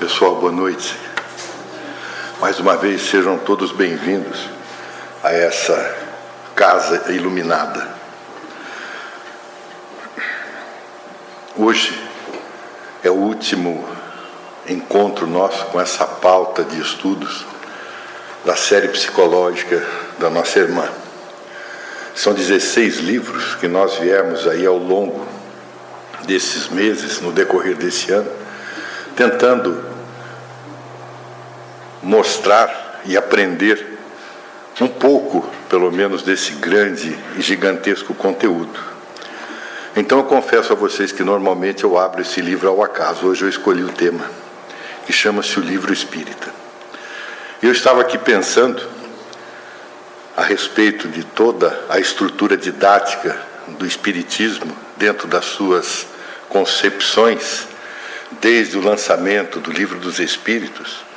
Pessoal, boa noite. Mais uma vez, sejam todos bem-vindos a essa casa iluminada. Hoje é o último encontro nosso com essa pauta de estudos da série psicológica da nossa irmã. São 16 livros que nós viemos aí ao longo desses meses, no decorrer desse ano, tentando mostrar e aprender um pouco, pelo menos, desse grande e gigantesco conteúdo. Então eu confesso a vocês que normalmente eu abro esse livro ao acaso. Hoje eu escolhi o tema, que chama-se o livro espírita. Eu estava aqui pensando a respeito de toda a estrutura didática do espiritismo dentro das suas concepções, desde o lançamento do livro dos espíritos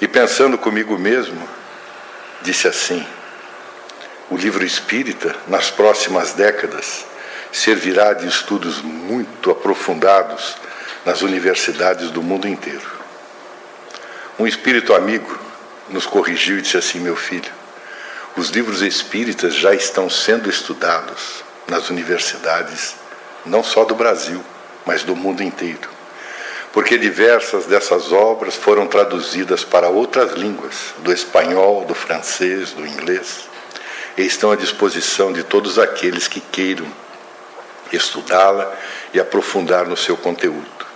e pensando comigo mesmo, disse assim: o livro espírita, nas próximas décadas, servirá de estudos muito aprofundados nas universidades do mundo inteiro. Um espírito amigo nos corrigiu e disse assim: meu filho, os livros espíritas já estão sendo estudados nas universidades, não só do Brasil, mas do mundo inteiro porque diversas dessas obras foram traduzidas para outras línguas, do espanhol, do francês, do inglês, e estão à disposição de todos aqueles que queiram estudá-la e aprofundar no seu conteúdo.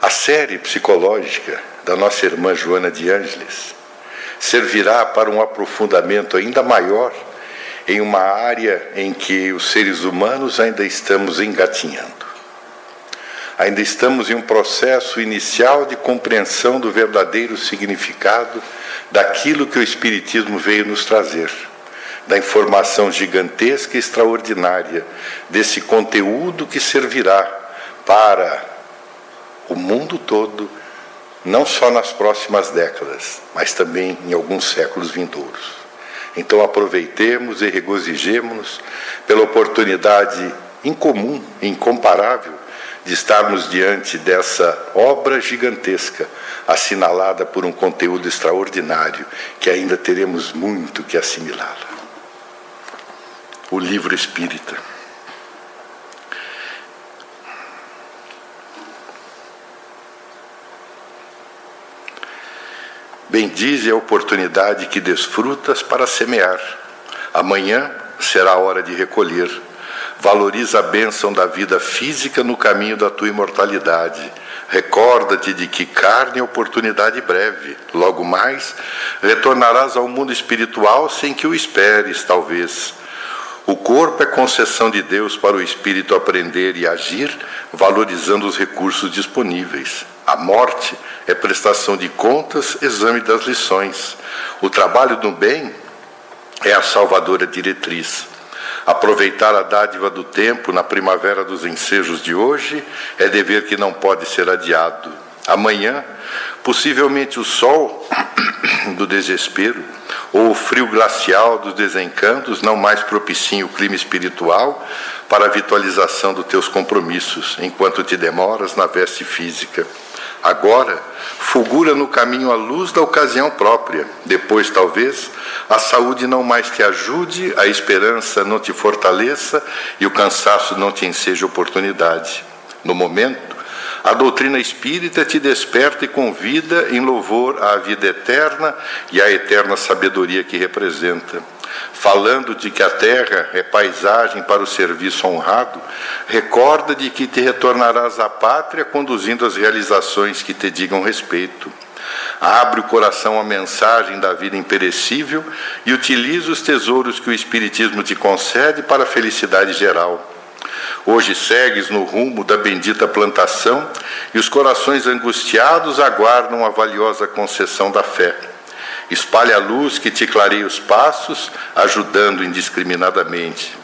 A série psicológica da nossa irmã Joana de Ângeles servirá para um aprofundamento ainda maior em uma área em que os seres humanos ainda estamos engatinhando. Ainda estamos em um processo inicial de compreensão do verdadeiro significado daquilo que o Espiritismo veio nos trazer, da informação gigantesca e extraordinária desse conteúdo que servirá para o mundo todo, não só nas próximas décadas, mas também em alguns séculos vindouros. Então aproveitemos e regozijemos-nos pela oportunidade incomum, incomparável de estarmos diante dessa obra gigantesca, assinalada por um conteúdo extraordinário, que ainda teremos muito que assimilá-la. O livro espírita. Bendize a oportunidade que desfrutas para semear. Amanhã será a hora de recolher Valoriza a bênção da vida física no caminho da tua imortalidade. Recorda-te de que carne é oportunidade breve. Logo mais, retornarás ao mundo espiritual sem que o esperes, talvez. O corpo é concessão de Deus para o espírito aprender e agir, valorizando os recursos disponíveis. A morte é prestação de contas, exame das lições. O trabalho do bem é a salvadora diretriz. Aproveitar a dádiva do tempo na primavera dos ensejos de hoje é dever que não pode ser adiado. Amanhã, possivelmente o sol do desespero ou o frio glacial dos desencantos não mais propiciem o clima espiritual para a vitualização dos teus compromissos, enquanto te demoras na veste física. Agora, fulgura no caminho a luz da ocasião própria. Depois, talvez, a saúde não mais te ajude, a esperança não te fortaleça e o cansaço não te enseja oportunidade. No momento, a doutrina espírita te desperta e convida em louvor à vida eterna e à eterna sabedoria que representa. Falando de que a terra é paisagem para o serviço honrado, recorda de que te retornarás à pátria conduzindo as realizações que te digam respeito. Abre o coração à mensagem da vida imperecível e utiliza os tesouros que o Espiritismo te concede para a felicidade geral. Hoje segues no rumo da bendita plantação e os corações angustiados aguardam a valiosa concessão da fé. Espalhe a luz que te clareie os passos, ajudando indiscriminadamente.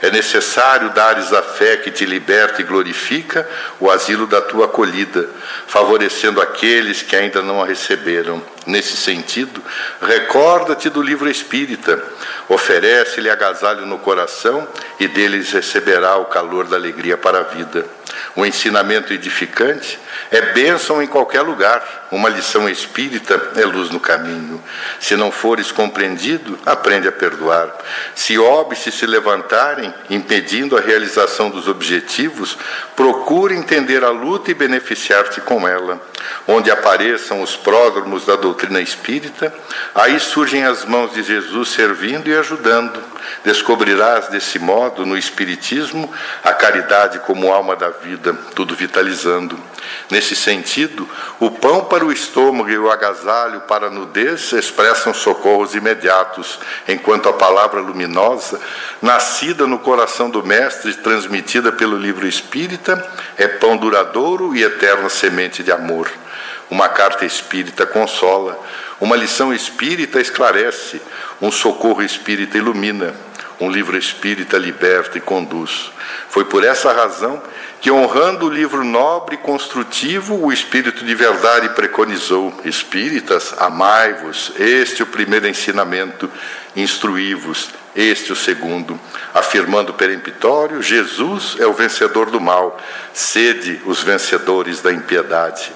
É necessário dares a fé que te liberta e glorifica o asilo da tua acolhida, favorecendo aqueles que ainda não a receberam. Nesse sentido, recorda-te do livro espírita, oferece-lhe agasalho no coração e deles receberá o calor da alegria para a vida. O ensinamento edificante é bênção em qualquer lugar. Uma lição espírita é luz no caminho. Se não fores compreendido, aprende a perdoar. Se óbices se levantarem, impedindo a realização dos objetivos, procure entender a luta e beneficiar-te com ela. Onde apareçam os pródromos da doutrina espírita, aí surgem as mãos de Jesus servindo e ajudando. Descobrirás desse modo, no Espiritismo, a caridade como alma da vida, tudo vitalizando. Nesse sentido, o pão para o estômago e o agasalho para a nudez expressam socorros imediatos, enquanto a palavra luminosa, nascida no coração do Mestre e transmitida pelo livro espírita, é pão duradouro e eterna semente de amor. Uma carta espírita consola, uma lição espírita esclarece, um socorro espírita ilumina, um livro espírita liberta e conduz. Foi por essa razão que, honrando o livro nobre e construtivo, o Espírito de Verdade preconizou: Espíritas, amai-vos, este é o primeiro ensinamento, instruí-vos, este é o segundo, afirmando peremptório: Jesus é o vencedor do mal, sede os vencedores da impiedade.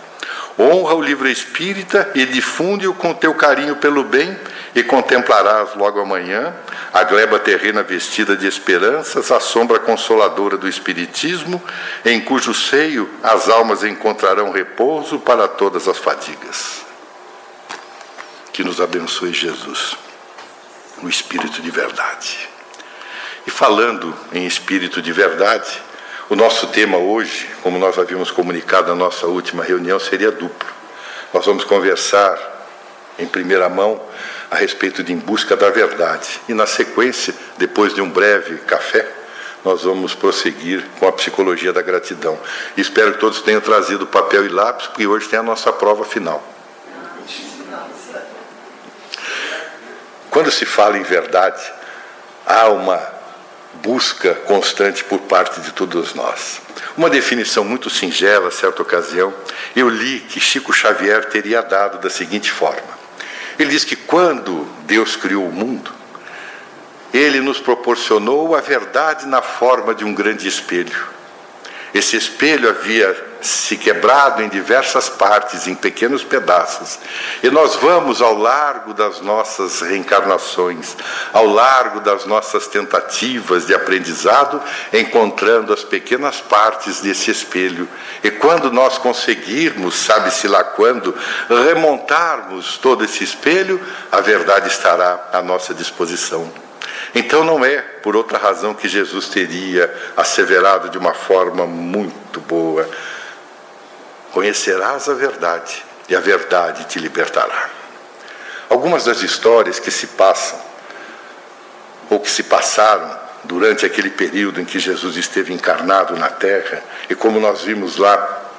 Honra o livro espírita e difunde-o com teu carinho pelo bem, e contemplarás logo amanhã a gleba terrena vestida de esperanças, a sombra consoladora do Espiritismo, em cujo seio as almas encontrarão repouso para todas as fadigas. Que nos abençoe Jesus, o Espírito de verdade. E falando em Espírito de verdade, o nosso tema hoje, como nós havíamos comunicado na nossa última reunião, seria duplo. Nós vamos conversar em primeira mão a respeito de Em Busca da Verdade. E na sequência, depois de um breve café, nós vamos prosseguir com a psicologia da gratidão. Espero que todos tenham trazido papel e lápis, porque hoje tem a nossa prova final. Quando se fala em verdade, há uma busca constante por parte de todos nós. Uma definição muito singela, certa ocasião, eu li que Chico Xavier teria dado da seguinte forma: ele diz que quando Deus criou o mundo, ele nos proporcionou a verdade na forma de um grande espelho. Esse espelho havia se quebrado em diversas partes, em pequenos pedaços. E nós vamos ao largo das nossas reencarnações, ao largo das nossas tentativas de aprendizado, encontrando as pequenas partes desse espelho. E quando nós conseguirmos, sabe-se lá quando, remontarmos todo esse espelho, a verdade estará à nossa disposição. Então não é por outra razão que Jesus teria asseverado de uma forma muito boa: Conhecerás a verdade, e a verdade te libertará. Algumas das histórias que se passam, ou que se passaram durante aquele período em que Jesus esteve encarnado na terra, e como nós vimos lá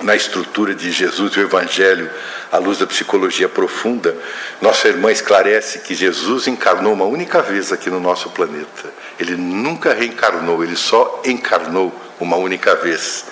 na estrutura de Jesus e o Evangelho, à luz da psicologia profunda, nossa irmã esclarece que Jesus encarnou uma única vez aqui no nosso planeta. Ele nunca reencarnou, ele só encarnou uma única vez.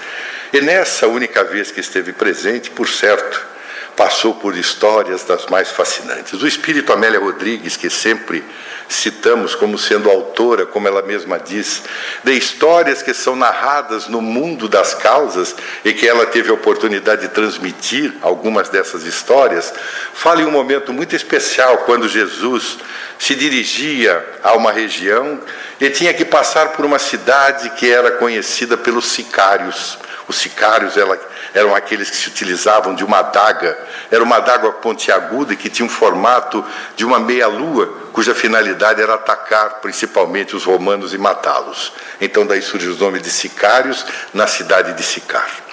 E nessa única vez que esteve presente, por certo, passou por histórias das mais fascinantes. O espírito Amélia Rodrigues, que sempre citamos como sendo autora, como ela mesma diz, de histórias que são narradas no mundo das causas e que ela teve a oportunidade de transmitir algumas dessas histórias, fala em um momento muito especial quando Jesus se dirigia a uma região e tinha que passar por uma cidade que era conhecida pelos sicários. Os sicários eram aqueles que se utilizavam de uma adaga, era uma adaga pontiaguda que tinha um formato de uma meia-lua, cuja finalidade era atacar principalmente os romanos e matá-los. Então daí surge o nome de sicários na cidade de Sicar.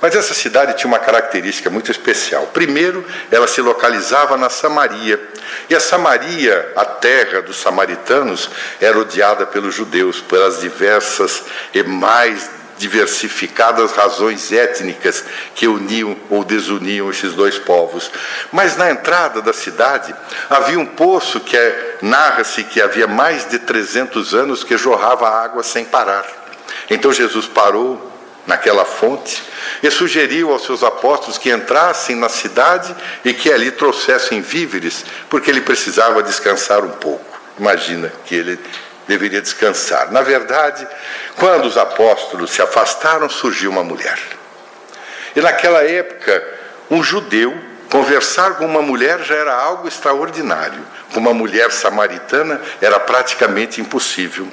Mas essa cidade tinha uma característica muito especial. Primeiro, ela se localizava na Samaria. E a Samaria, a terra dos samaritanos, era odiada pelos judeus, pelas diversas e mais diversificadas razões étnicas que uniam ou desuniam esses dois povos. Mas na entrada da cidade havia um poço que é, narra-se que havia mais de 300 anos que jorrava água sem parar. Então Jesus parou naquela fonte e sugeriu aos seus apóstolos que entrassem na cidade e que ali trouxessem víveres, porque ele precisava descansar um pouco. Imagina que ele deveria descansar. Na verdade, quando os apóstolos se afastaram, surgiu uma mulher. E naquela época, um judeu conversar com uma mulher já era algo extraordinário. Com uma mulher samaritana era praticamente impossível.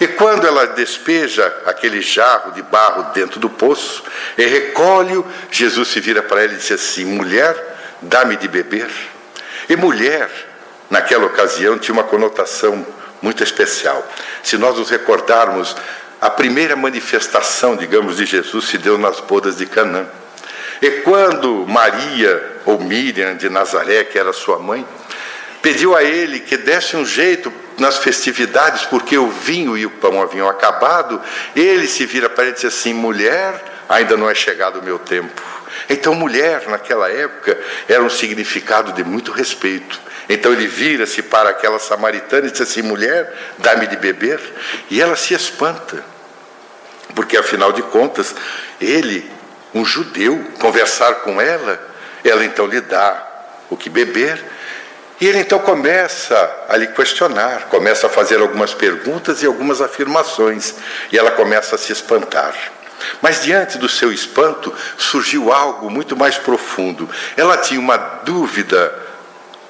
E quando ela despeja aquele jarro de barro dentro do poço e recolhe-o, Jesus se vira para ela e diz assim: Mulher, dá-me de beber. E mulher, naquela ocasião, tinha uma conotação muito especial. Se nós nos recordarmos, a primeira manifestação, digamos, de Jesus se deu nas bodas de Canaã. E quando Maria, ou Miriam de Nazaré, que era sua mãe, pediu a ele que desse um jeito nas festividades, porque o vinho e o pão haviam acabado, ele se vira para ele e diz assim: mulher, ainda não é chegado o meu tempo. Então, mulher, naquela época, era um significado de muito respeito. Então ele vira-se para aquela samaritana e diz assim: mulher, dá-me de beber. E ela se espanta, porque afinal de contas, ele, um judeu, conversar com ela, ela então lhe dá o que beber. E ele então começa a lhe questionar, começa a fazer algumas perguntas e algumas afirmações, e ela começa a se espantar. Mas diante do seu espanto surgiu algo muito mais profundo. Ela tinha uma dúvida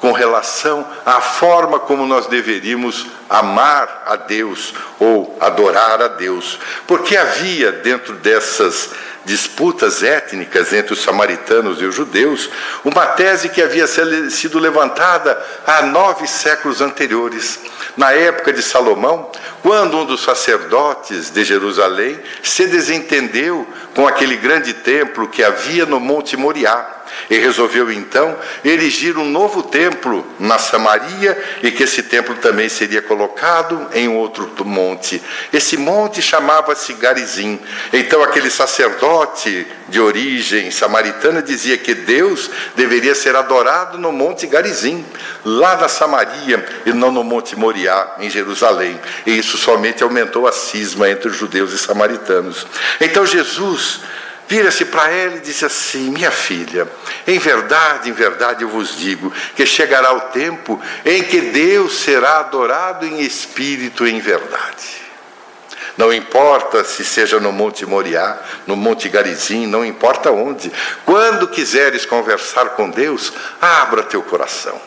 com relação à forma como nós deveríamos amar a Deus ou adorar a Deus. Porque havia dentro dessas disputas étnicas entre os samaritanos e os judeus, uma tese que havia sido levantada há nove séculos anteriores. Na época de Salomão, quando um dos sacerdotes de Jerusalém se desentendeu com aquele grande templo que havia no Monte Moriá e resolveu então erigir um novo templo na Samaria e que esse templo também seria colocado em outro monte. Esse monte chamava-se Garizim. Então aquele sacerdote de origem samaritana dizia que Deus deveria ser adorado no monte Garizim, lá na Samaria e não no monte Moriá em Jerusalém. E isso somente aumentou a cisma entre os judeus e samaritanos. Então Jesus Vira-se para ela e disse assim: Minha filha, em verdade, em verdade eu vos digo que chegará o tempo em que Deus será adorado em espírito e em verdade. Não importa se seja no Monte Moriá, no Monte Garizim, não importa onde. Quando quiseres conversar com Deus, abra teu coração.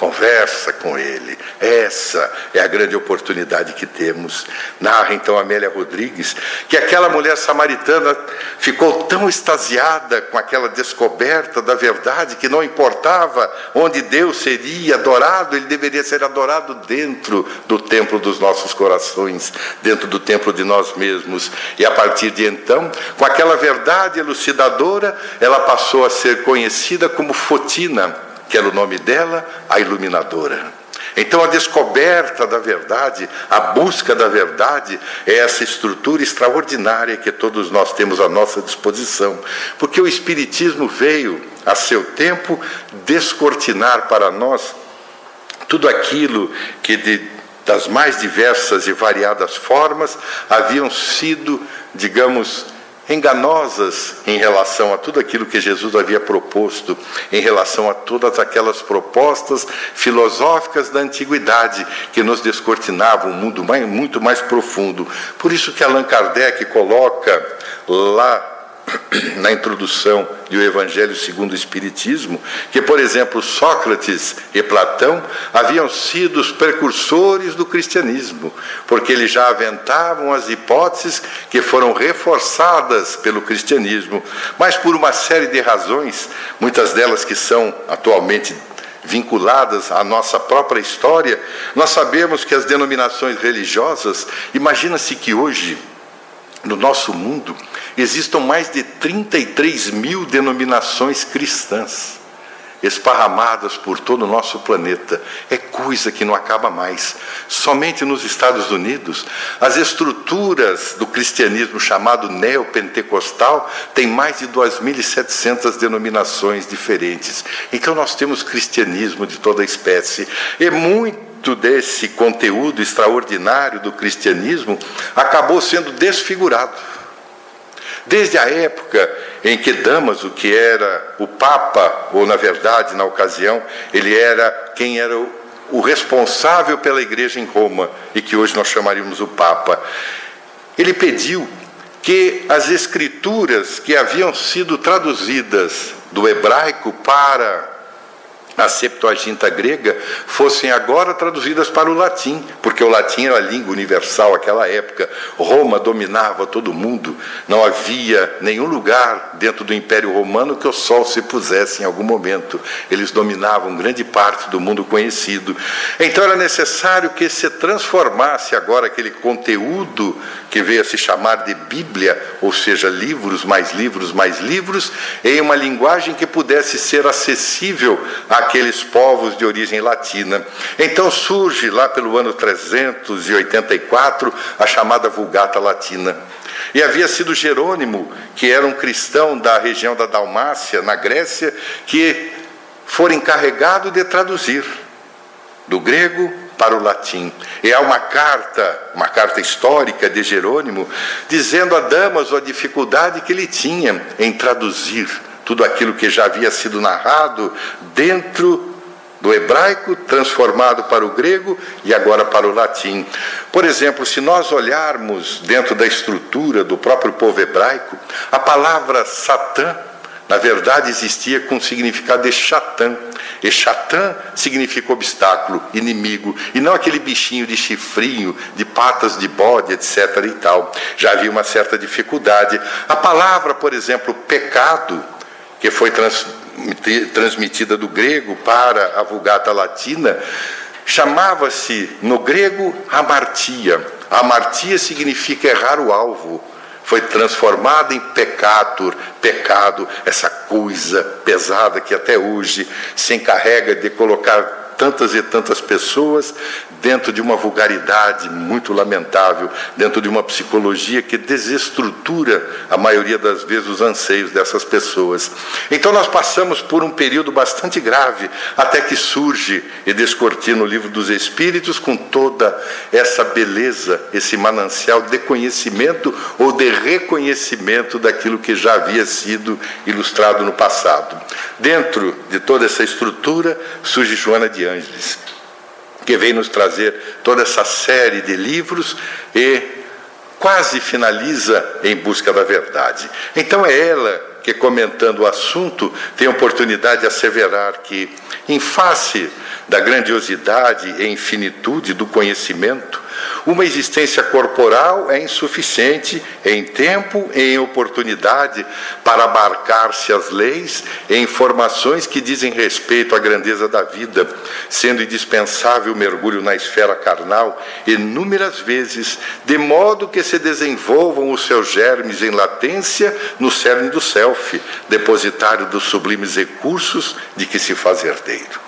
Conversa com ele. Essa é a grande oportunidade que temos. Narra então Amélia Rodrigues que aquela mulher samaritana ficou tão extasiada com aquela descoberta da verdade que não importava onde Deus seria adorado, ele deveria ser adorado dentro do templo dos nossos corações, dentro do templo de nós mesmos. E a partir de então, com aquela verdade elucidadora, ela passou a ser conhecida como Fotina que era o nome dela, a iluminadora. Então, a descoberta da verdade, a busca da verdade, é essa estrutura extraordinária que todos nós temos à nossa disposição. Porque o Espiritismo veio, a seu tempo, descortinar para nós tudo aquilo que, de, das mais diversas e variadas formas, haviam sido, digamos, enganosas em relação a tudo aquilo que Jesus havia proposto, em relação a todas aquelas propostas filosóficas da antiguidade que nos descortinavam um mundo mais, muito mais profundo. Por isso que Allan Kardec coloca lá na introdução do Evangelho segundo o Espiritismo, que, por exemplo, Sócrates e Platão haviam sido os precursores do cristianismo, porque eles já aventavam as hipóteses que foram reforçadas pelo cristianismo, mas por uma série de razões, muitas delas que são atualmente vinculadas à nossa própria história, nós sabemos que as denominações religiosas, imagina-se que hoje, no nosso mundo, existam mais de 33 mil denominações cristãs esparramadas por todo o nosso planeta. É coisa que não acaba mais. Somente nos Estados Unidos, as estruturas do cristianismo chamado neopentecostal têm mais de 2.700 denominações diferentes. Então nós temos cristianismo de toda espécie. E muito desse conteúdo extraordinário do cristianismo acabou sendo desfigurado Desde a época em que Damaso, que era o Papa, ou na verdade, na ocasião, ele era quem era o, o responsável pela igreja em Roma, e que hoje nós chamaríamos o Papa, ele pediu que as escrituras que haviam sido traduzidas do hebraico para a Septuaginta grega fossem agora traduzidas para o latim, porque o latim era a língua universal naquela época. Roma dominava todo mundo, não havia nenhum lugar dentro do Império Romano que o sol se pusesse em algum momento. Eles dominavam grande parte do mundo conhecido. Então era necessário que se transformasse agora aquele conteúdo que veio a se chamar de Bíblia, ou seja, livros, mais livros, mais livros, em uma linguagem que pudesse ser acessível àqueles povos de origem latina. Então surge lá pelo ano 384 a chamada Vulgata Latina. E havia sido Jerônimo, que era um cristão da região da Dalmácia, na Grécia, que foi encarregado de traduzir do grego para o latim. E há uma carta, uma carta histórica de Jerônimo, dizendo a Damaso a dificuldade que ele tinha em traduzir tudo aquilo que já havia sido narrado dentro do hebraico, transformado para o grego e agora para o latim. Por exemplo, se nós olharmos dentro da estrutura do próprio povo hebraico, a palavra Satã na verdade, existia com o significado de chatã. E chatã significa obstáculo, inimigo, e não aquele bichinho de chifrinho, de patas de bode, etc. e tal. Já havia uma certa dificuldade. A palavra, por exemplo, pecado, que foi transmitida do grego para a Vulgata Latina, chamava-se no grego amartia. Amartia significa errar o alvo foi transformada em pecator, pecado, essa coisa pesada que até hoje se encarrega de colocar tantas e tantas pessoas dentro de uma vulgaridade muito lamentável, dentro de uma psicologia que desestrutura a maioria das vezes os anseios dessas pessoas. Então nós passamos por um período bastante grave até que surge e descortina o livro dos Espíritos com toda essa beleza, esse manancial de conhecimento ou de reconhecimento daquilo que já havia sido ilustrado no passado. Dentro de toda essa estrutura surge Joana de Que vem nos trazer toda essa série de livros e quase finaliza em busca da verdade. Então é ela que, comentando o assunto, tem a oportunidade de asseverar que, em face da grandiosidade e infinitude do conhecimento, uma existência corporal é insuficiente em tempo e em oportunidade para abarcar-se as leis e informações que dizem respeito à grandeza da vida, sendo indispensável o mergulho na esfera carnal inúmeras vezes, de modo que se desenvolvam os seus germes em latência no cerne do self, depositário dos sublimes recursos de que se faz herdeiro.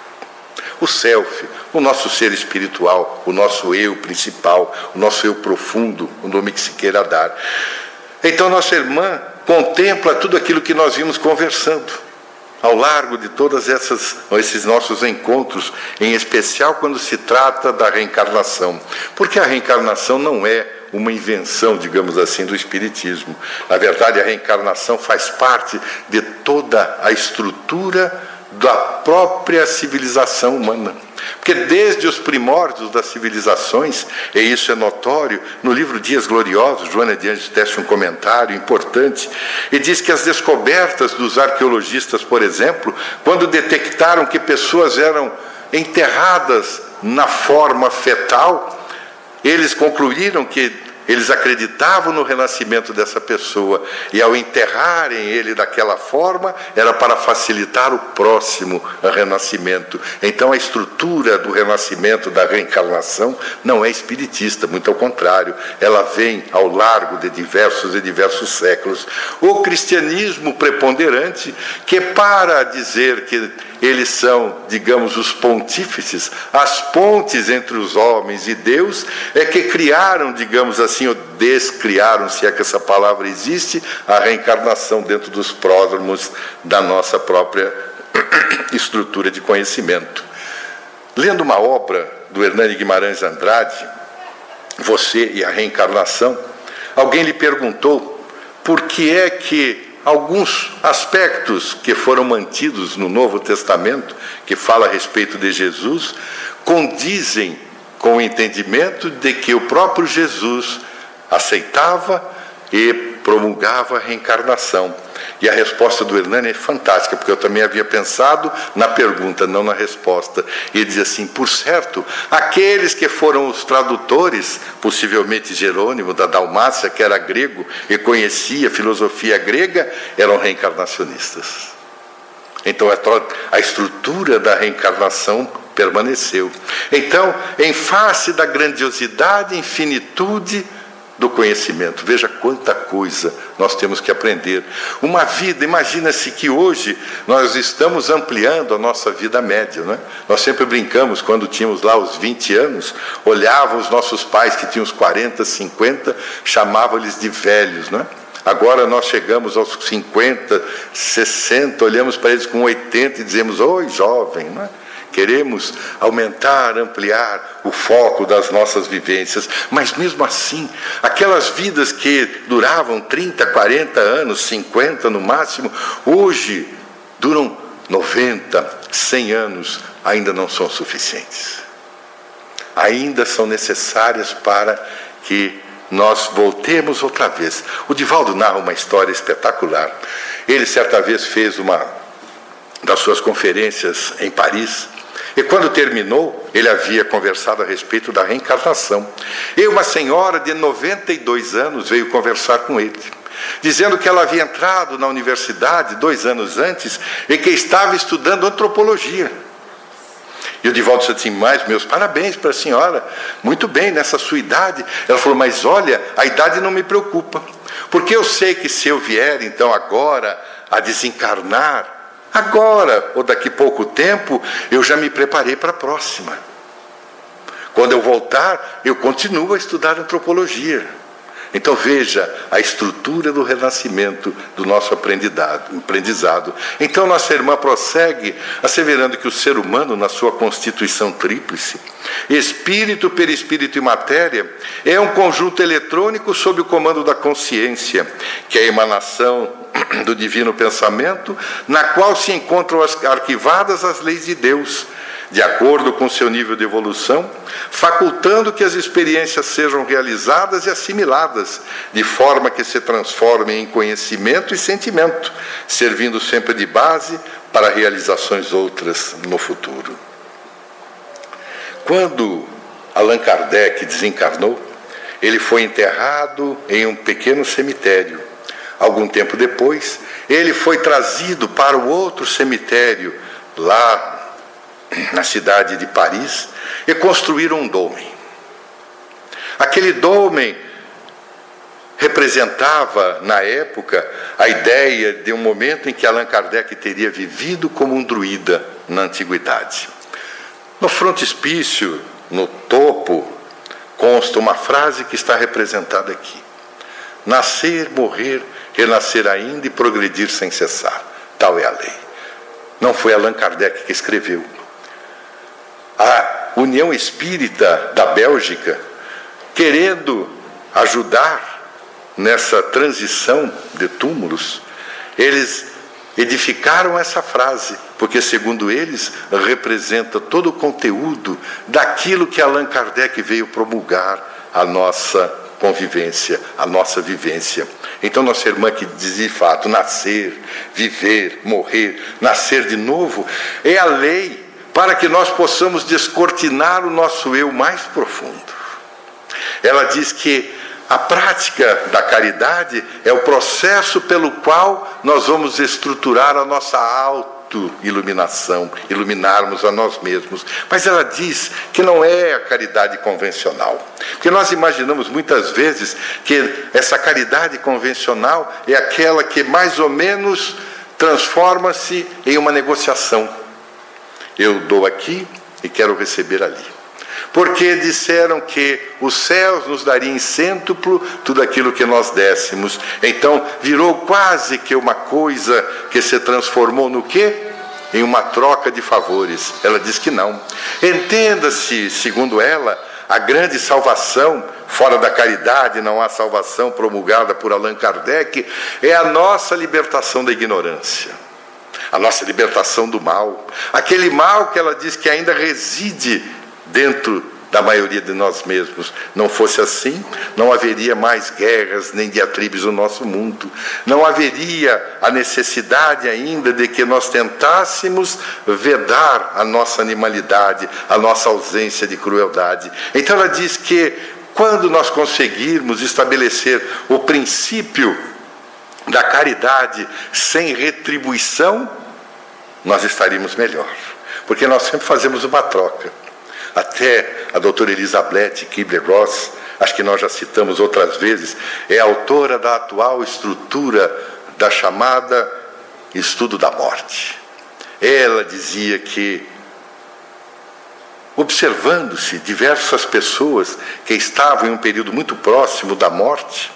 O self, o nosso ser espiritual, o nosso eu principal, o nosso eu profundo, o nome que se queira dar. Então, nossa irmã contempla tudo aquilo que nós vimos conversando ao largo de todos esses nossos encontros, em especial quando se trata da reencarnação. Porque a reencarnação não é uma invenção, digamos assim, do Espiritismo. Na verdade, a reencarnação faz parte de toda a estrutura da própria civilização humana. Porque desde os primórdios das civilizações, e isso é notório, no livro Dias Gloriosos, Joana de Anjos tece um comentário importante, e diz que as descobertas dos arqueologistas, por exemplo, quando detectaram que pessoas eram enterradas na forma fetal, eles concluíram que eles acreditavam no renascimento dessa pessoa e, ao enterrarem ele daquela forma, era para facilitar o próximo renascimento. Então, a estrutura do renascimento, da reencarnação, não é espiritista, muito ao contrário, ela vem ao largo de diversos e diversos séculos. O cristianismo preponderante, que para dizer que eles são, digamos, os pontífices, as pontes entre os homens e Deus, é que criaram, digamos assim, ou descriaram, se é que essa palavra existe, a reencarnação dentro dos pródromos da nossa própria estrutura de conhecimento. Lendo uma obra do Hernani Guimarães Andrade, Você e a Reencarnação, alguém lhe perguntou por que é que alguns aspectos que foram mantidos no Novo Testamento, que fala a respeito de Jesus, condizem com o entendimento de que o próprio Jesus aceitava e promulgava a reencarnação. E a resposta do Hernani é fantástica, porque eu também havia pensado na pergunta, não na resposta. E ele diz assim: por certo, aqueles que foram os tradutores, possivelmente Jerônimo da Dalmácia, que era grego e conhecia a filosofia grega, eram reencarnacionistas. Então a estrutura da reencarnação permaneceu. Então, em face da grandiosidade e infinitude do conhecimento. Veja quanta coisa nós temos que aprender. Uma vida, imagina-se que hoje nós estamos ampliando a nossa vida média. Não é? Nós sempre brincamos, quando tínhamos lá os 20 anos, olhávamos os nossos pais que tinham os 40, 50, chamávamos-lhes de velhos. Não é? Agora nós chegamos aos 50, 60, olhamos para eles com 80 e dizemos, oi, jovem. Não é? Queremos aumentar, ampliar o foco das nossas vivências, mas mesmo assim, aquelas vidas que duravam 30, 40 anos, 50 no máximo, hoje duram 90, 100 anos, ainda não são suficientes. Ainda são necessárias para que nós voltemos outra vez. O Divaldo narra uma história espetacular. Ele certa vez fez uma das suas conferências em Paris e quando terminou, ele havia conversado a respeito da reencarnação. E uma senhora de 92 anos veio conversar com ele, dizendo que ela havia entrado na universidade dois anos antes e que estava estudando antropologia. E o Divaldo disse assim: Mas meus parabéns para a senhora, muito bem nessa sua idade. Ela falou: Mas olha, a idade não me preocupa, porque eu sei que se eu vier então agora a desencarnar, Agora, ou daqui pouco tempo, eu já me preparei para a próxima. Quando eu voltar, eu continuo a estudar antropologia. Então veja a estrutura do renascimento do nosso aprendizado. Então nossa irmã prossegue asseverando que o ser humano, na sua constituição tríplice, espírito, perispírito e matéria, é um conjunto eletrônico sob o comando da consciência, que é a emanação do divino pensamento, na qual se encontram arquivadas as leis de Deus, de acordo com seu nível de evolução, facultando que as experiências sejam realizadas e assimiladas, de forma que se transformem em conhecimento e sentimento, servindo sempre de base para realizações outras no futuro. Quando Allan Kardec desencarnou, ele foi enterrado em um pequeno cemitério Algum tempo depois, ele foi trazido para o outro cemitério, lá na cidade de Paris, e construíram um dome. Aquele dome representava, na época, a ideia de um momento em que Allan Kardec teria vivido como um druida na antiguidade. No frontispício, no topo, consta uma frase que está representada aqui: Nascer, morrer renascer ainda e progredir sem cessar. Tal é a lei. Não foi Allan Kardec que escreveu. A União Espírita da Bélgica, querendo ajudar nessa transição de túmulos, eles edificaram essa frase, porque, segundo eles, representa todo o conteúdo daquilo que Allan Kardec veio promulgar à nossa convivência, à nossa vivência. Então, nossa irmã que diz de fato, nascer, viver, morrer, nascer de novo, é a lei para que nós possamos descortinar o nosso eu mais profundo. Ela diz que a prática da caridade é o processo pelo qual nós vamos estruturar a nossa alta iluminação, iluminarmos a nós mesmos. Mas ela diz que não é a caridade convencional. Porque nós imaginamos muitas vezes que essa caridade convencional é aquela que mais ou menos transforma-se em uma negociação. Eu dou aqui e quero receber ali porque disseram que os céus nos dariam em cêntuplo tudo aquilo que nós dessemos. Então virou quase que uma coisa que se transformou no quê? Em uma troca de favores. Ela diz que não. Entenda-se, segundo ela, a grande salvação, fora da caridade não há salvação promulgada por Allan Kardec, é a nossa libertação da ignorância, a nossa libertação do mal. Aquele mal que ela diz que ainda reside dentro da maioria de nós mesmos. Não fosse assim, não haveria mais guerras nem diatribes no nosso mundo. Não haveria a necessidade ainda de que nós tentássemos vedar a nossa animalidade, a nossa ausência de crueldade. Então ela diz que quando nós conseguirmos estabelecer o princípio da caridade sem retribuição, nós estaríamos melhor. Porque nós sempre fazemos uma troca. Até a doutora Elizabeth Kibler-Ross, acho que nós já citamos outras vezes, é autora da atual estrutura da chamada estudo da morte. Ela dizia que, observando-se diversas pessoas que estavam em um período muito próximo da morte,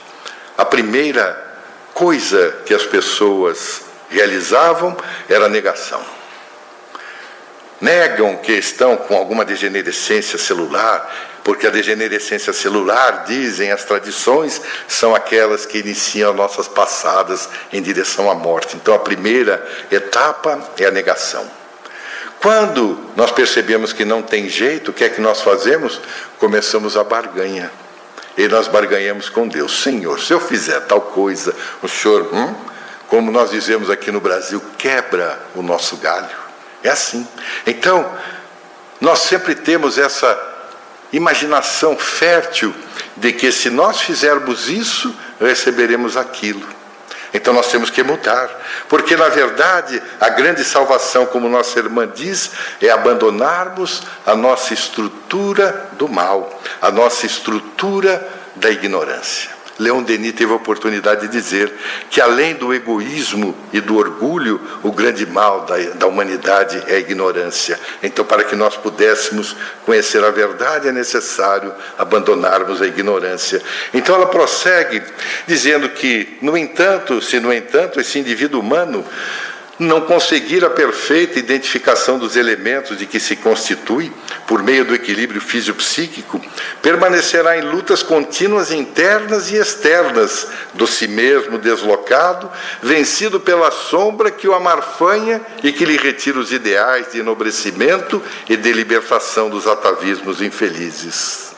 a primeira coisa que as pessoas realizavam era a negação negam que estão com alguma degenerescência celular, porque a degenerescência celular, dizem as tradições, são aquelas que iniciam nossas passadas em direção à morte. Então a primeira etapa é a negação. Quando nós percebemos que não tem jeito, o que é que nós fazemos? Começamos a barganha. E nós barganhamos com Deus. Senhor, se eu fizer tal coisa, o Senhor, hum, como nós dizemos aqui no Brasil, quebra o nosso galho. É assim. Então, nós sempre temos essa imaginação fértil de que se nós fizermos isso, receberemos aquilo. Então nós temos que mudar, porque na verdade a grande salvação, como nossa irmã diz, é abandonarmos a nossa estrutura do mal, a nossa estrutura da ignorância. Leon Denis teve a oportunidade de dizer que, além do egoísmo e do orgulho, o grande mal da, da humanidade é a ignorância. Então, para que nós pudéssemos conhecer a verdade, é necessário abandonarmos a ignorância. Então, ela prossegue dizendo que, no entanto, se no entanto esse indivíduo humano não conseguir a perfeita identificação dos elementos de que se constitui, por meio do equilíbrio fisiopsíquico, permanecerá em lutas contínuas internas e externas do si mesmo deslocado, vencido pela sombra que o amarfanha e que lhe retira os ideais de enobrecimento e de libertação dos atavismos infelizes.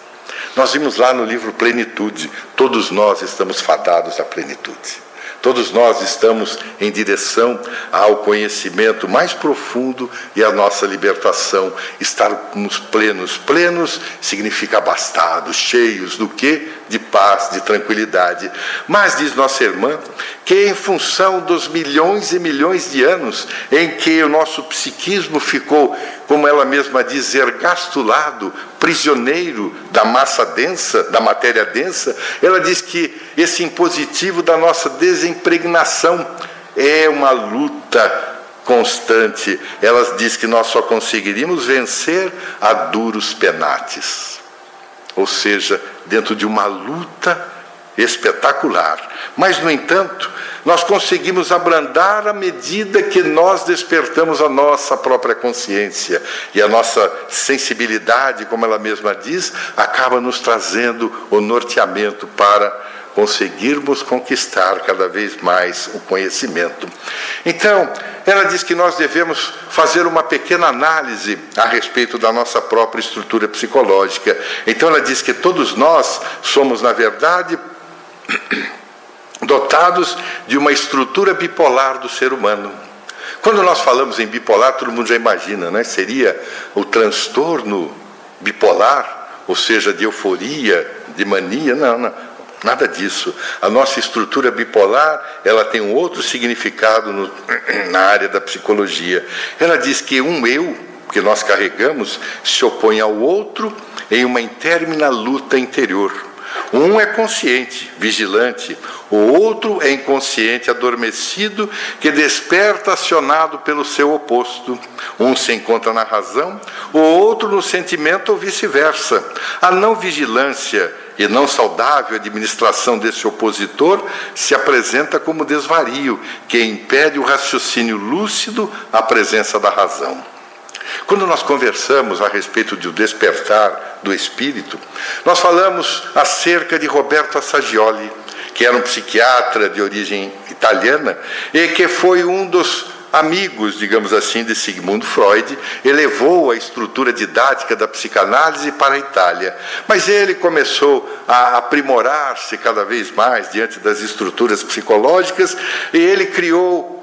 Nós vimos lá no livro Plenitude, todos nós estamos fadados à plenitude. Todos nós estamos em direção ao conhecimento mais profundo e à nossa libertação. Estarmos plenos. Plenos significa abastados, cheios do que? De paz, de tranquilidade. Mas, diz nossa irmã, que em função dos milhões e milhões de anos em que o nosso psiquismo ficou, como ela mesma diz, ergastulado, prisioneiro da massa densa, da matéria densa, ela diz que esse impositivo da nossa desimpregnação é uma luta constante. Ela diz que nós só conseguiríamos vencer a duros penates. Ou seja, dentro de uma luta espetacular. Mas, no entanto, nós conseguimos abrandar à medida que nós despertamos a nossa própria consciência. E a nossa sensibilidade, como ela mesma diz, acaba nos trazendo o norteamento para conseguirmos conquistar cada vez mais o conhecimento. Então, ela diz que nós devemos fazer uma pequena análise a respeito da nossa própria estrutura psicológica. Então, ela diz que todos nós somos, na verdade, dotados de uma estrutura bipolar do ser humano. Quando nós falamos em bipolar, todo mundo já imagina, né? Seria o transtorno bipolar, ou seja, de euforia, de mania. Não, não, nada disso. A nossa estrutura bipolar, ela tem um outro significado no, na área da psicologia. Ela diz que um eu que nós carregamos se opõe ao outro em uma intermina luta interior. Um é consciente, vigilante, o outro é inconsciente, adormecido, que desperta acionado pelo seu oposto. Um se encontra na razão, o outro no sentimento ou vice-versa. A não vigilância e não saudável administração desse opositor se apresenta como desvario, que impede o raciocínio lúcido à presença da razão. Quando nós conversamos a respeito do despertar do espírito, nós falamos acerca de Roberto Assagioli, que era um psiquiatra de origem italiana e que foi um dos amigos, digamos assim, de Sigmund Freud, elevou a estrutura didática da psicanálise para a Itália. Mas ele começou a aprimorar-se cada vez mais diante das estruturas psicológicas e ele criou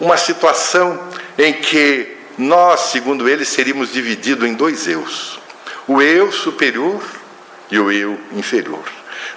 uma situação em que nós, segundo ele, seríamos divididos em dois eus: o eu superior e o eu inferior.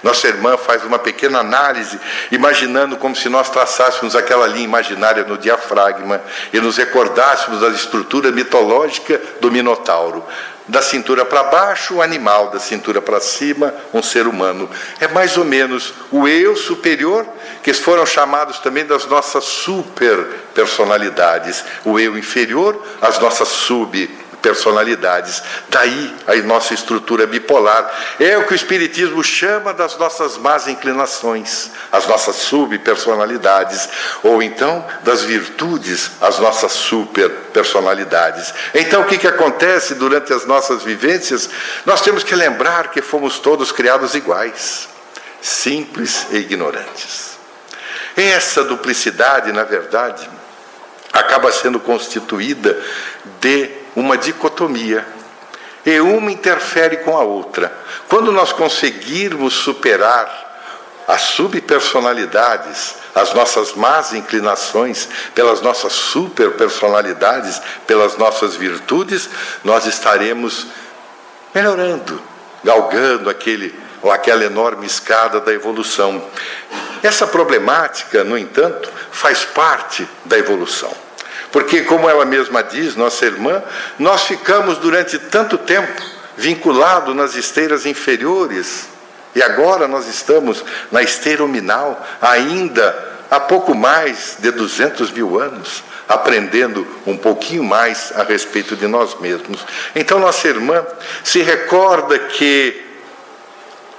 Nossa irmã faz uma pequena análise, imaginando como se nós traçássemos aquela linha imaginária no diafragma e nos recordássemos da estrutura mitológica do Minotauro. Da cintura para baixo, o animal, da cintura para cima, um ser humano. É mais ou menos o eu superior, que foram chamados também das nossas super personalidades. O eu inferior, as nossas sub personalidades. Daí a nossa estrutura bipolar. É o que o Espiritismo chama das nossas más inclinações, as nossas subpersonalidades, ou então das virtudes, as nossas superpersonalidades. Então o que, que acontece durante as nossas vivências? Nós temos que lembrar que fomos todos criados iguais, simples e ignorantes. Essa duplicidade, na verdade, acaba sendo constituída de uma dicotomia. E uma interfere com a outra. Quando nós conseguirmos superar as subpersonalidades, as nossas más inclinações, pelas nossas superpersonalidades, pelas nossas virtudes, nós estaremos melhorando, galgando aquele ou aquela enorme escada da evolução. Essa problemática, no entanto, faz parte da evolução. Porque, como ela mesma diz, nossa irmã, nós ficamos durante tanto tempo vinculados nas esteiras inferiores e agora nós estamos na esteira nominal, ainda há pouco mais de 200 mil anos, aprendendo um pouquinho mais a respeito de nós mesmos. Então, nossa irmã se recorda que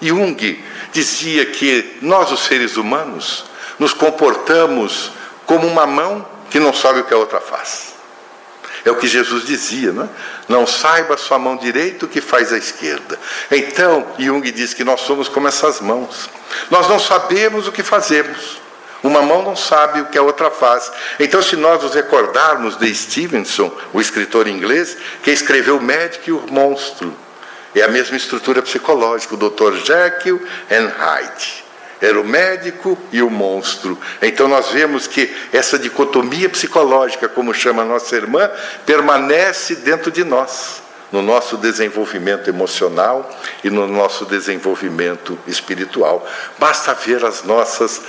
Jung dizia que nós, os seres humanos, nos comportamos como uma mão que não sabe o que a outra faz. É o que Jesus dizia, não é? Não saiba sua mão direita o que faz a esquerda. Então, Jung diz que nós somos como essas mãos. Nós não sabemos o que fazemos. Uma mão não sabe o que a outra faz. Então, se nós nos recordarmos de Stevenson, o escritor inglês, que escreveu O Médico e o Monstro, é a mesma estrutura psicológica, o Dr. Jekyll and Hyde. Era o médico e o monstro. Então nós vemos que essa dicotomia psicológica, como chama a nossa irmã, permanece dentro de nós, no nosso desenvolvimento emocional e no nosso desenvolvimento espiritual. Basta ver as nossas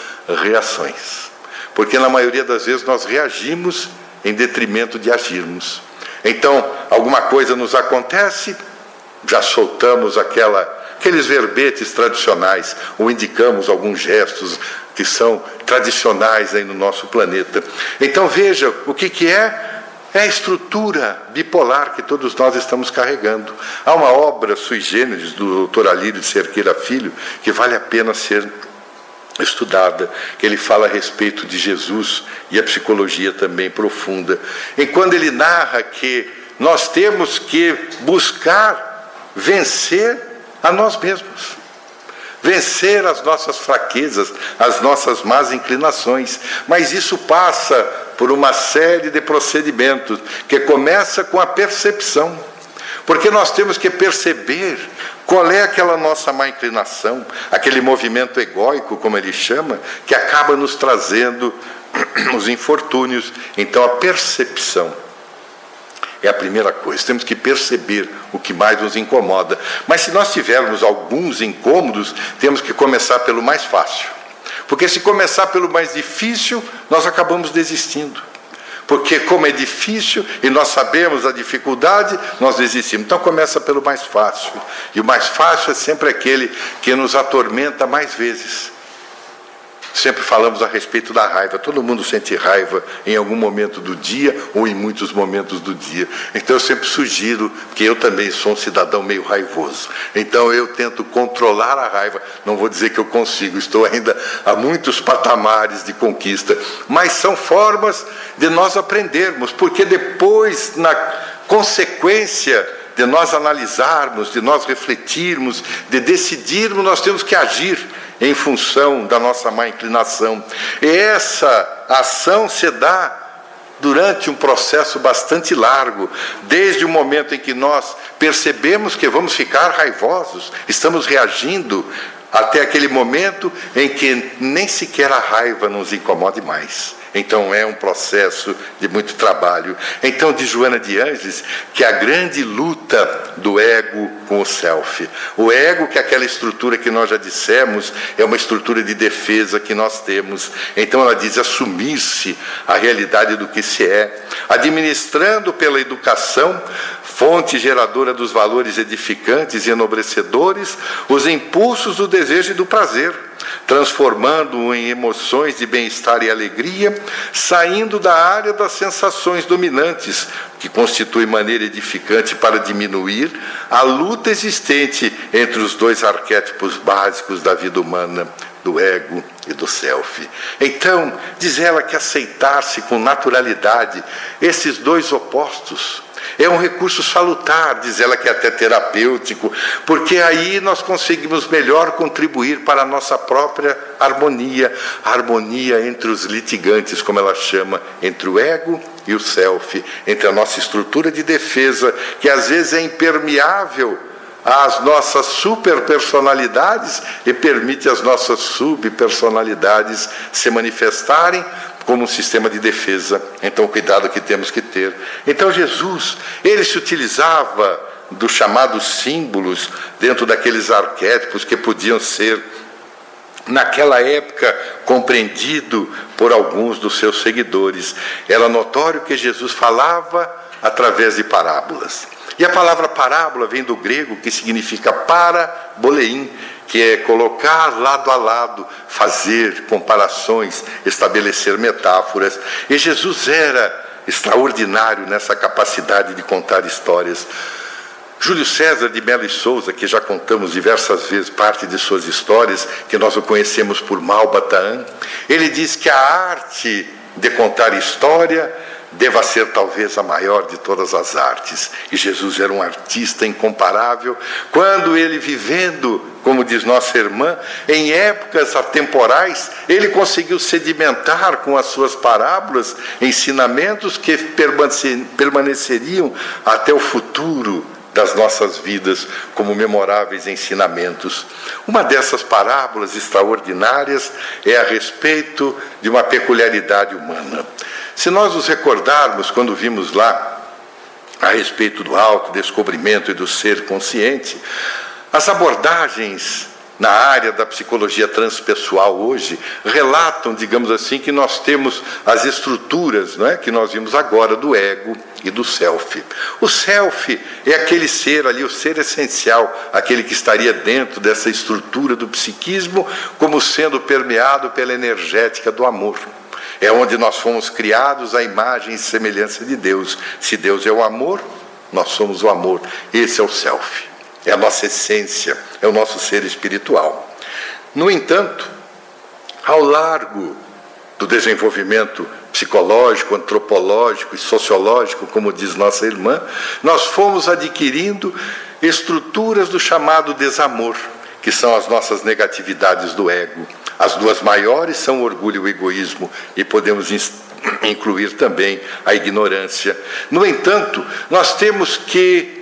reações. Porque na maioria das vezes nós reagimos em detrimento de agirmos. Então, alguma coisa nos acontece, já soltamos aquela aqueles verbetes tradicionais, ou indicamos alguns gestos que são tradicionais aí no nosso planeta. Então veja o que, que é é a estrutura bipolar que todos nós estamos carregando. Há uma obra sui generis do Dr. Alírio de Cerqueira Filho que vale a pena ser estudada, que ele fala a respeito de Jesus e a psicologia também profunda. E quando ele narra que nós temos que buscar vencer a nós mesmos. Vencer as nossas fraquezas, as nossas más inclinações. Mas isso passa por uma série de procedimentos que começa com a percepção. Porque nós temos que perceber qual é aquela nossa má inclinação, aquele movimento egóico, como ele chama, que acaba nos trazendo os infortúnios. Então, a percepção é a primeira coisa. Temos que perceber o que mais nos incomoda. Mas se nós tivermos alguns incômodos, temos que começar pelo mais fácil. Porque se começar pelo mais difícil, nós acabamos desistindo. Porque como é difícil e nós sabemos a dificuldade, nós desistimos. Então começa pelo mais fácil. E o mais fácil é sempre aquele que nos atormenta mais vezes. Sempre falamos a respeito da raiva. Todo mundo sente raiva em algum momento do dia ou em muitos momentos do dia. Então eu sempre sugiro, que eu também sou um cidadão meio raivoso. Então eu tento controlar a raiva. Não vou dizer que eu consigo, estou ainda a muitos patamares de conquista. Mas são formas de nós aprendermos, porque depois, na consequência de nós analisarmos, de nós refletirmos, de decidirmos, nós temos que agir em função da nossa má inclinação. E essa ação se dá durante um processo bastante largo, desde o momento em que nós percebemos que vamos ficar raivosos, estamos reagindo até aquele momento em que nem sequer a raiva nos incomode mais. Então é um processo de muito trabalho. Então, de Joana de Anges, que a grande luta do ego com o self. O ego, que é aquela estrutura que nós já dissemos, é uma estrutura de defesa que nós temos. Então ela diz assumir-se a realidade do que se é, administrando pela educação fonte geradora dos valores edificantes e enobrecedores, os impulsos do desejo e do prazer, transformando-o em emoções de bem-estar e alegria, saindo da área das sensações dominantes, que constitui maneira edificante para diminuir a luta existente entre os dois arquétipos básicos da vida humana, do ego e do self. Então, diz ela que aceitar-se com naturalidade esses dois opostos é um recurso salutar, diz ela que é até terapêutico, porque aí nós conseguimos melhor contribuir para a nossa própria harmonia, a harmonia entre os litigantes, como ela chama, entre o ego e o self, entre a nossa estrutura de defesa, que às vezes é impermeável às nossas superpersonalidades e permite às nossas subpersonalidades se manifestarem como um sistema de defesa. Então, cuidado que temos que ter. Então, Jesus, ele se utilizava dos chamados símbolos dentro daqueles arquétipos que podiam ser naquela época compreendido por alguns dos seus seguidores. Era notório que Jesus falava através de parábolas. E a palavra parábola vem do grego que significa para boleim, que é colocar lado a lado, fazer comparações, estabelecer metáforas. E Jesus era extraordinário nessa capacidade de contar histórias. Júlio César de Melo e Souza, que já contamos diversas vezes parte de suas histórias, que nós o conhecemos por Malbataan, ele diz que a arte de contar história deva ser talvez a maior de todas as artes. E Jesus era um artista incomparável, quando ele vivendo, como diz nossa irmã, em épocas atemporais, ele conseguiu sedimentar com as suas parábolas ensinamentos que permaneceriam até o futuro das nossas vidas como memoráveis ensinamentos. Uma dessas parábolas extraordinárias é a respeito de uma peculiaridade humana. Se nós nos recordarmos quando vimos lá a respeito do autodescobrimento e do ser consciente, as abordagens na área da psicologia transpessoal hoje relatam, digamos assim, que nós temos as estruturas não é, que nós vimos agora do ego e do self. O self é aquele ser ali, o ser essencial, aquele que estaria dentro dessa estrutura do psiquismo, como sendo permeado pela energética do amor. É onde nós fomos criados à imagem e semelhança de Deus. Se Deus é o amor, nós somos o amor. Esse é o self, é a nossa essência, é o nosso ser espiritual. No entanto, ao largo do desenvolvimento psicológico, antropológico e sociológico, como diz nossa irmã, nós fomos adquirindo estruturas do chamado desamor, que são as nossas negatividades do ego. As duas maiores são o orgulho e o egoísmo, e podemos incluir também a ignorância. No entanto, nós temos que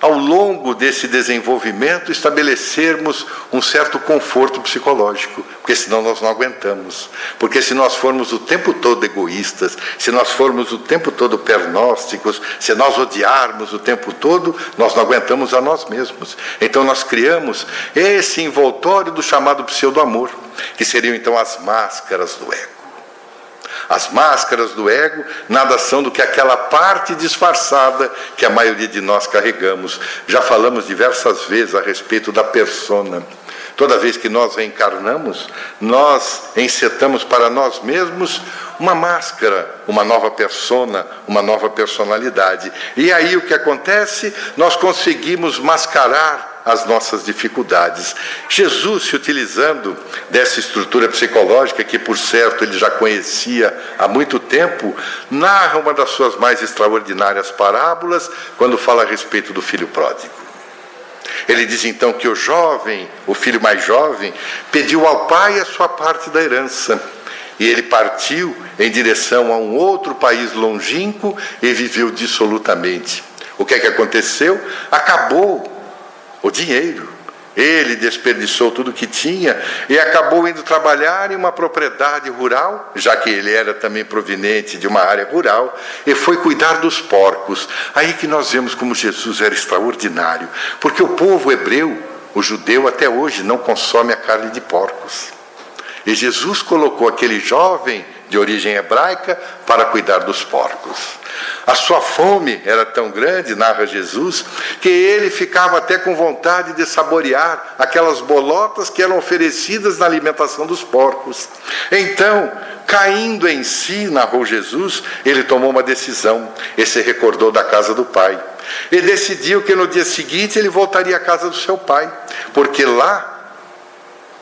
ao longo desse desenvolvimento, estabelecermos um certo conforto psicológico, porque senão nós não aguentamos. Porque se nós formos o tempo todo egoístas, se nós formos o tempo todo pernósticos, se nós odiarmos o tempo todo, nós não aguentamos a nós mesmos. Então nós criamos esse envoltório do chamado pseudo-amor, que seriam então as máscaras do ego. As máscaras do ego nada são do que aquela parte disfarçada que a maioria de nós carregamos. Já falamos diversas vezes a respeito da persona. Toda vez que nós reencarnamos, nós encetamos para nós mesmos uma máscara, uma nova persona, uma nova personalidade. E aí o que acontece? Nós conseguimos mascarar as nossas dificuldades. Jesus, se utilizando dessa estrutura psicológica, que por certo ele já conhecia há muito tempo, narra uma das suas mais extraordinárias parábolas quando fala a respeito do filho pródigo. Ele diz então que o jovem, o filho mais jovem, pediu ao pai a sua parte da herança. E ele partiu em direção a um outro país longínquo e viveu dissolutamente. O que é que aconteceu? Acabou o dinheiro. Ele desperdiçou tudo que tinha e acabou indo trabalhar em uma propriedade rural, já que ele era também proveniente de uma área rural, e foi cuidar dos porcos. Aí que nós vemos como Jesus era extraordinário, porque o povo hebreu, o judeu até hoje não consome a carne de porcos. E Jesus colocou aquele jovem de origem hebraica para cuidar dos porcos. A sua fome era tão grande, narra Jesus, que ele ficava até com vontade de saborear aquelas bolotas que eram oferecidas na alimentação dos porcos. Então, caindo em si, narrou Jesus, ele tomou uma decisão e se recordou da casa do pai. E decidiu que no dia seguinte ele voltaria à casa do seu pai, porque lá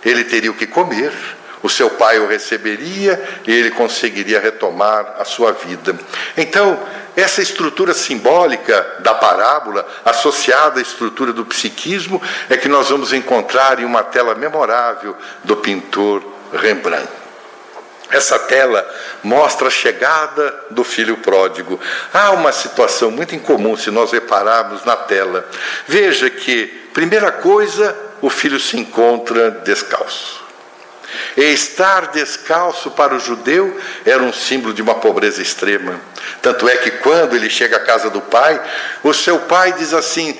ele teria o que comer o seu pai o receberia e ele conseguiria retomar a sua vida. Então, essa estrutura simbólica da parábola, associada à estrutura do psiquismo, é que nós vamos encontrar em uma tela memorável do pintor Rembrandt. Essa tela mostra a chegada do filho pródigo. Há uma situação muito incomum se nós repararmos na tela. Veja que, primeira coisa, o filho se encontra descalço. E estar descalço para o judeu era um símbolo de uma pobreza extrema. Tanto é que quando ele chega à casa do pai, o seu pai diz assim: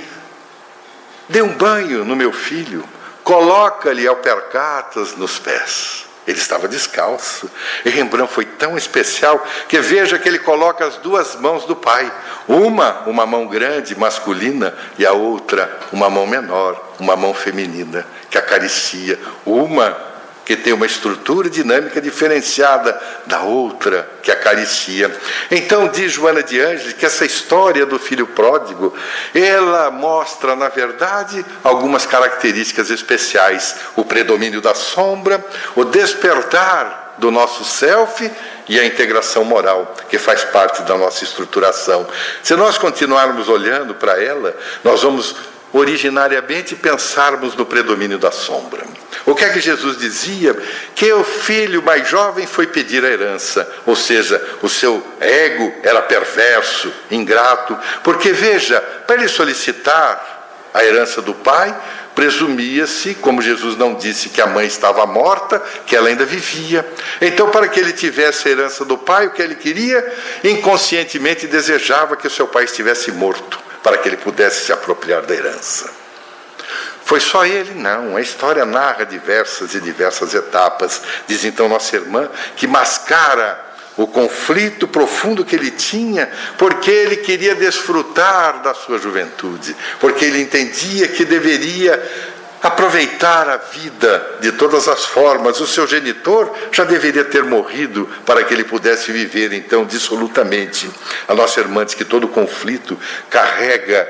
dê um banho no meu filho, coloca-lhe alpercatas nos pés. Ele estava descalço. E Rembrandt foi tão especial que veja que ele coloca as duas mãos do pai. Uma, uma mão grande, masculina, e a outra, uma mão menor, uma mão feminina, que acaricia. Uma que tem uma estrutura dinâmica diferenciada da outra que acaricia. Então diz Joana de Ângeles que essa história do filho pródigo, ela mostra, na verdade, algumas características especiais: o predomínio da sombra, o despertar do nosso self e a integração moral, que faz parte da nossa estruturação. Se nós continuarmos olhando para ela, nós vamos originariamente pensarmos no predomínio da sombra. O que é que Jesus dizia? Que o filho mais jovem foi pedir a herança, ou seja, o seu ego era perverso, ingrato, porque veja, para ele solicitar a herança do pai, presumia-se, como Jesus não disse que a mãe estava morta, que ela ainda vivia. Então, para que ele tivesse a herança do pai, o que ele queria? Inconscientemente desejava que o seu pai estivesse morto para que ele pudesse se apropriar da herança. Foi só ele? Não. A história narra diversas e diversas etapas. Diz então nossa irmã que mascara o conflito profundo que ele tinha, porque ele queria desfrutar da sua juventude, porque ele entendia que deveria aproveitar a vida de todas as formas. O seu genitor já deveria ter morrido para que ele pudesse viver então dissolutamente. A nossa irmã diz que todo conflito carrega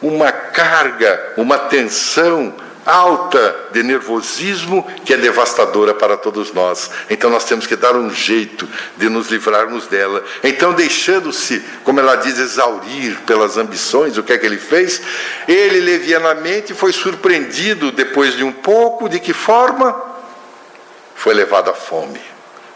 uma carga, uma tensão alta de nervosismo que é devastadora para todos nós. Então nós temos que dar um jeito de nos livrarmos dela. Então, deixando-se, como ela diz, exaurir pelas ambições, o que é que ele fez? Ele levianamente foi surpreendido depois de um pouco, de que forma? Foi levado à fome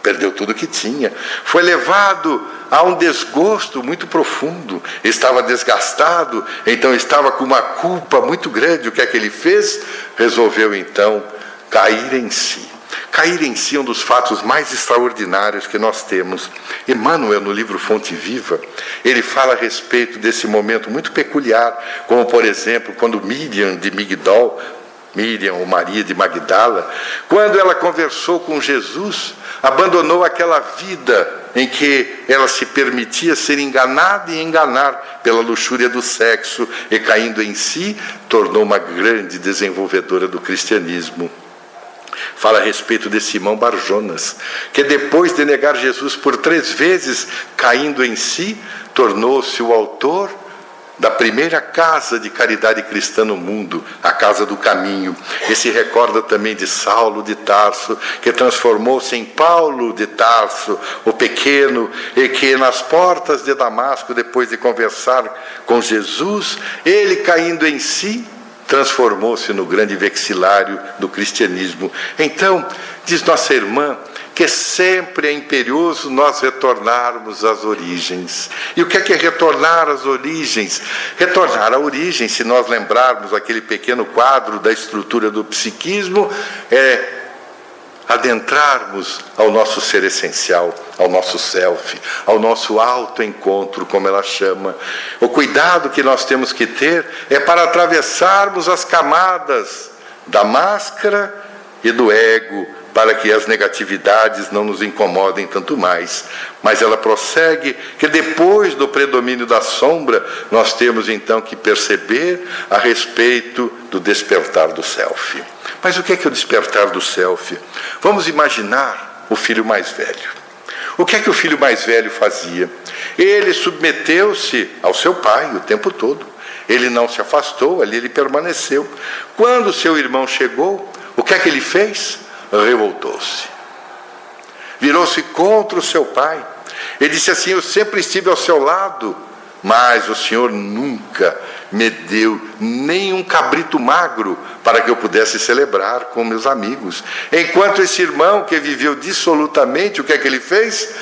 perdeu tudo que tinha, foi levado a um desgosto muito profundo, estava desgastado, então estava com uma culpa muito grande. O que é que ele fez? Resolveu então cair em si. Cair em si é um dos fatos mais extraordinários que nós temos. Emmanuel, no livro Fonte Viva, ele fala a respeito desse momento muito peculiar, como por exemplo, quando Miriam de Migdol Miriam ou Maria de Magdala, quando ela conversou com Jesus, abandonou aquela vida em que ela se permitia ser enganada e enganar pela luxúria do sexo e caindo em si, tornou uma grande desenvolvedora do cristianismo. Fala a respeito de Simão Barjonas, que depois de negar Jesus por três vezes, caindo em si, tornou-se o autor da primeira casa de caridade cristã no mundo, a Casa do Caminho. E se recorda também de Saulo de Tarso, que transformou-se em Paulo de Tarso, o pequeno, e que nas portas de Damasco, depois de conversar com Jesus, ele caindo em si, transformou-se no grande vexilário do cristianismo. Então, diz nossa irmã, que sempre é imperioso nós retornarmos às origens. E o que é que é retornar às origens? Retornar à origem, se nós lembrarmos aquele pequeno quadro da estrutura do psiquismo, é adentrarmos ao nosso ser essencial, ao nosso self, ao nosso autoencontro, como ela chama. O cuidado que nós temos que ter é para atravessarmos as camadas da máscara e do ego, para que as negatividades não nos incomodem tanto mais. Mas ela prossegue que depois do predomínio da sombra, nós temos então que perceber a respeito do despertar do self. Mas o que é, que é o despertar do self? Vamos imaginar o filho mais velho. O que é que o filho mais velho fazia? Ele submeteu-se ao seu pai o tempo todo. Ele não se afastou, ali ele permaneceu. Quando seu irmão chegou, o que é que ele fez? Revoltou-se. Virou-se contra o seu pai. Ele disse assim: Eu sempre estive ao seu lado, mas o Senhor nunca me deu nem um cabrito magro para que eu pudesse celebrar com meus amigos. Enquanto esse irmão que viveu dissolutamente, o que é que ele fez?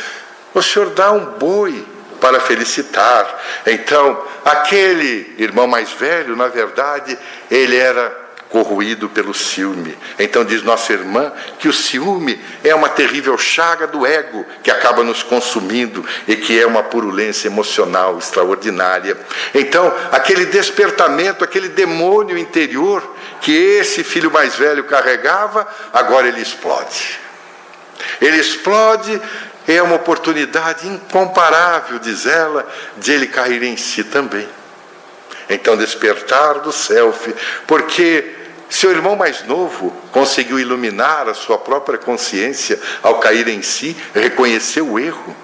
O Senhor dá um boi para felicitar. Então, aquele irmão mais velho, na verdade, ele era corroído pelo ciúme. Então diz nossa irmã que o ciúme é uma terrível chaga do ego que acaba nos consumindo e que é uma purulência emocional extraordinária. Então, aquele despertamento, aquele demônio interior que esse filho mais velho carregava, agora ele explode. Ele explode é uma oportunidade incomparável, diz ela, de ele cair em si também. Então, despertar do self, porque seu irmão mais novo conseguiu iluminar a sua própria consciência ao cair em si, reconheceu o erro,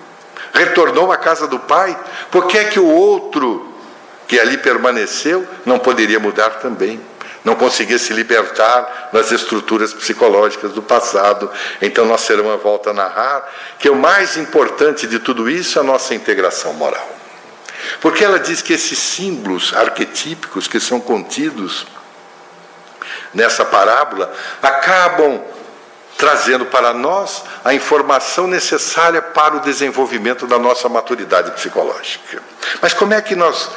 retornou à casa do pai. Por que é que o outro que ali permaneceu não poderia mudar também? Não conseguia se libertar das estruturas psicológicas do passado. Então, nossa irmã volta a narrar que o mais importante de tudo isso é a nossa integração moral. Porque ela diz que esses símbolos arquetípicos que são contidos nessa parábola acabam trazendo para nós a informação necessária para o desenvolvimento da nossa maturidade psicológica. Mas como é que nós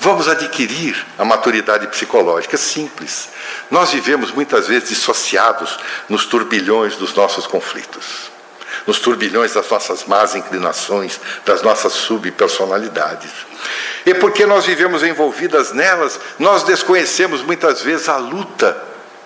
vamos adquirir a maturidade psicológica? Simples. Nós vivemos muitas vezes dissociados nos turbilhões dos nossos conflitos, nos turbilhões das nossas más inclinações, das nossas subpersonalidades. E porque nós vivemos envolvidas nelas, nós desconhecemos muitas vezes a luta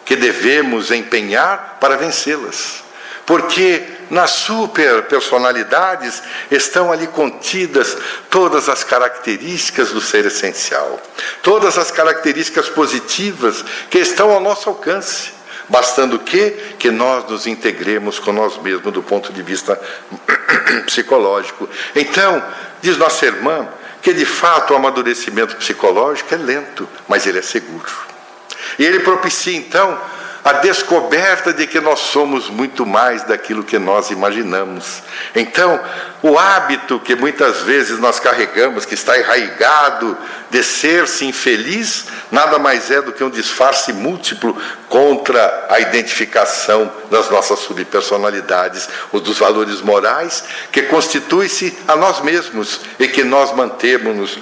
que devemos empenhar para vencê-las. Porque nas superpersonalidades estão ali contidas todas as características do ser essencial, todas as características positivas que estão ao nosso alcance. Bastando que que nós nos integremos com nós mesmos do ponto de vista psicológico. Então, diz nossa irmã, que de fato o amadurecimento psicológico é lento, mas ele é seguro. E ele propicia então a descoberta de que nós somos muito mais daquilo que nós imaginamos. Então, o hábito que muitas vezes nós carregamos, que está enraigado de ser-se infeliz, nada mais é do que um disfarce múltiplo contra a identificação das nossas subpersonalidades, ou dos valores morais que constitui-se a nós mesmos e que nós mantemos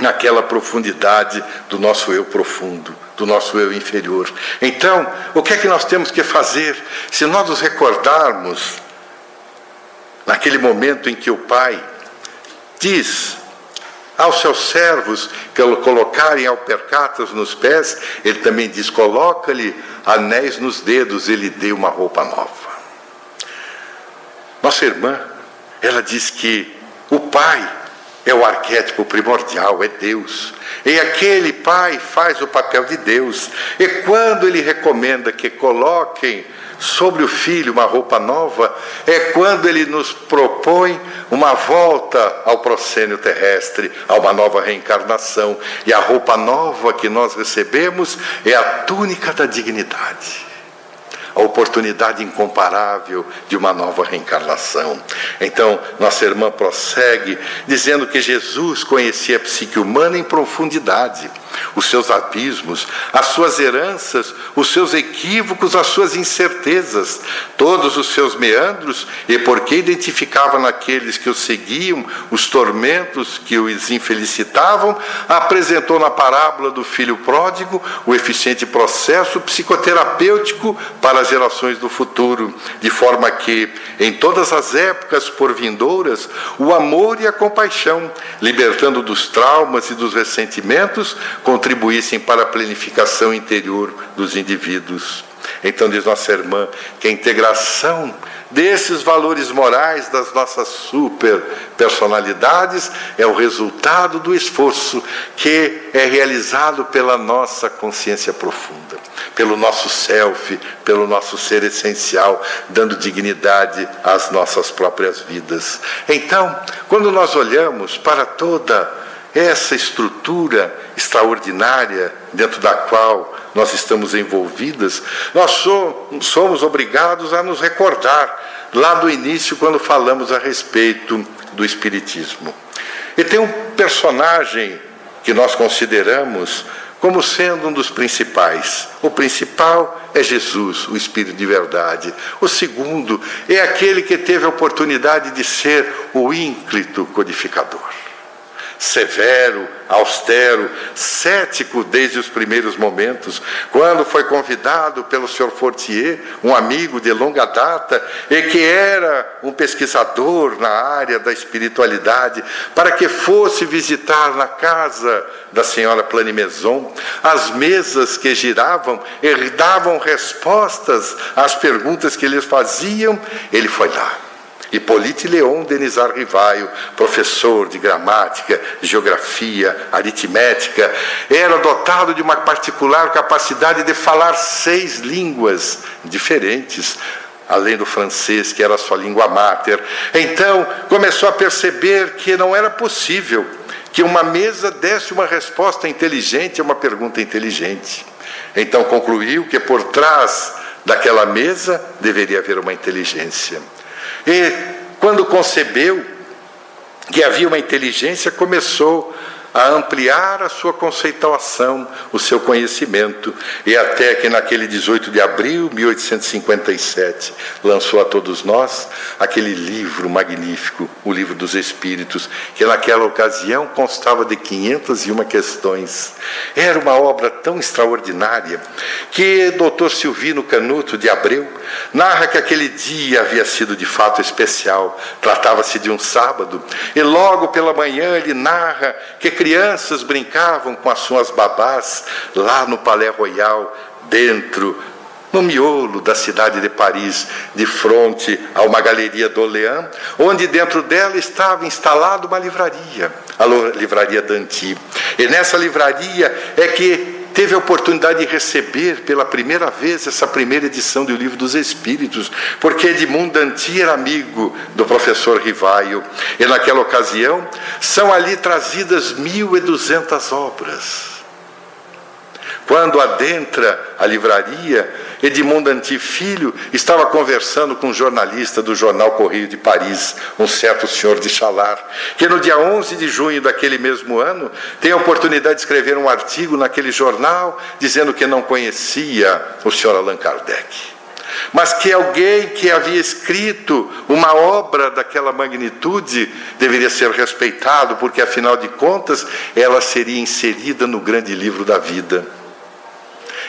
naquela profundidade do nosso eu profundo, do nosso eu inferior. Então, o que é que nós temos que fazer? Se nós nos recordarmos naquele momento em que o Pai diz aos seus servos que colocarem alpercatas nos pés, ele também diz: coloca-lhe anéis nos dedos, ele deu uma roupa nova. Nossa irmã, ela diz que o Pai é o arquétipo primordial, é Deus. E aquele pai faz o papel de Deus. E quando ele recomenda que coloquem sobre o filho uma roupa nova, é quando ele nos propõe uma volta ao proscênio terrestre, a uma nova reencarnação. E a roupa nova que nós recebemos é a túnica da dignidade a oportunidade incomparável de uma nova reencarnação. Então, nossa irmã prossegue dizendo que Jesus conhecia a psique humana em profundidade os seus abismos, as suas heranças, os seus equívocos, as suas incertezas, todos os seus meandros, e porque identificava naqueles que o seguiam os tormentos que os infelicitavam, apresentou na parábola do filho pródigo o eficiente processo psicoterapêutico para as gerações do futuro, de forma que, em todas as épocas por vindouras, o amor e a compaixão, libertando dos traumas e dos ressentimentos, contribuíssem para a planificação interior dos indivíduos. Então, diz nossa irmã, que a integração desses valores morais das nossas super personalidades é o resultado do esforço que é realizado pela nossa consciência profunda, pelo nosso self, pelo nosso ser essencial, dando dignidade às nossas próprias vidas. Então, quando nós olhamos para toda essa estrutura extraordinária dentro da qual nós estamos envolvidas, nós somos obrigados a nos recordar lá do início, quando falamos a respeito do Espiritismo. E tem um personagem que nós consideramos como sendo um dos principais. O principal é Jesus, o Espírito de verdade. O segundo é aquele que teve a oportunidade de ser o ínclito codificador severo, austero, cético desde os primeiros momentos, quando foi convidado pelo Sr. Fortier, um amigo de longa data, e que era um pesquisador na área da espiritualidade, para que fosse visitar na casa da senhora Planimeson as mesas que giravam e davam respostas às perguntas que eles faziam, ele foi lá Hipólite Leon Denizar Rivaio, professor de gramática, geografia, aritmética, era dotado de uma particular capacidade de falar seis línguas diferentes, além do francês, que era sua língua mater. Então, começou a perceber que não era possível que uma mesa desse uma resposta inteligente a uma pergunta inteligente. Então, concluiu que por trás daquela mesa deveria haver uma inteligência. E quando concebeu que havia uma inteligência, começou a ampliar a sua conceituação, o seu conhecimento, e até que naquele 18 de abril de 1857 lançou a todos nós aquele livro magnífico, o Livro dos Espíritos, que naquela ocasião constava de 501 questões. Era uma obra tão extraordinária que Dr. Silvino Canuto de Abreu narra que aquele dia havia sido de fato especial, tratava-se de um sábado, e logo pela manhã ele narra que crianças brincavam com as suas babás lá no Palais Royal, dentro, no miolo da cidade de Paris, de frente a uma galeria d'Orléans, onde dentro dela estava instalada uma livraria, a livraria Danti. E nessa livraria é que teve a oportunidade de receber pela primeira vez essa primeira edição do Livro dos Espíritos, porque Edmundo Danti era amigo do professor Rivaio, e naquela ocasião são ali trazidas 1.200 obras. Quando adentra a livraria, Edmundo Antifilho estava conversando com um jornalista do jornal Correio de Paris, um certo senhor de Chalar, que no dia 11 de junho daquele mesmo ano tem a oportunidade de escrever um artigo naquele jornal dizendo que não conhecia o senhor Allan Kardec mas que alguém que havia escrito uma obra daquela magnitude deveria ser respeitado, porque afinal de contas ela seria inserida no grande livro da vida.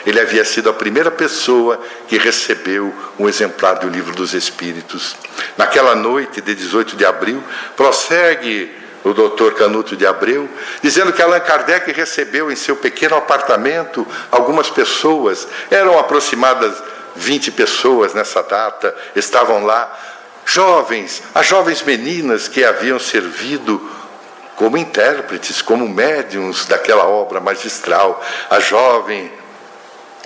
Ele havia sido a primeira pessoa que recebeu um exemplar do Livro dos Espíritos. Naquela noite de 18 de abril, prossegue o doutor Canuto de Abreu, dizendo que Allan Kardec recebeu em seu pequeno apartamento algumas pessoas, eram aproximadas 20 pessoas nessa data, estavam lá, jovens, as jovens meninas que haviam servido como intérpretes, como médiums daquela obra magistral, a jovem,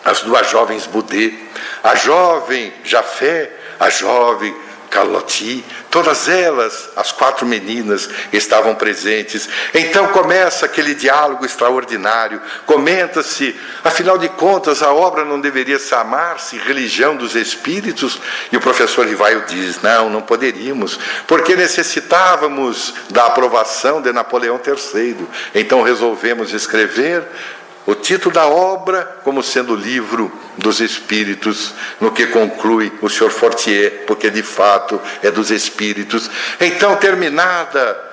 as duas jovens Budê, a jovem Jafé, a jovem Carlotti, todas elas, as quatro meninas, estavam presentes. Então começa aquele diálogo extraordinário. Comenta-se, afinal de contas, a obra não deveria chamar-se Religião dos Espíritos? E o professor Rivaio diz: não, não poderíamos, porque necessitávamos da aprovação de Napoleão III. Então resolvemos escrever o título da obra como sendo o livro dos Espíritos, no que conclui o Sr. Fortier, porque de fato é dos Espíritos. Então, terminada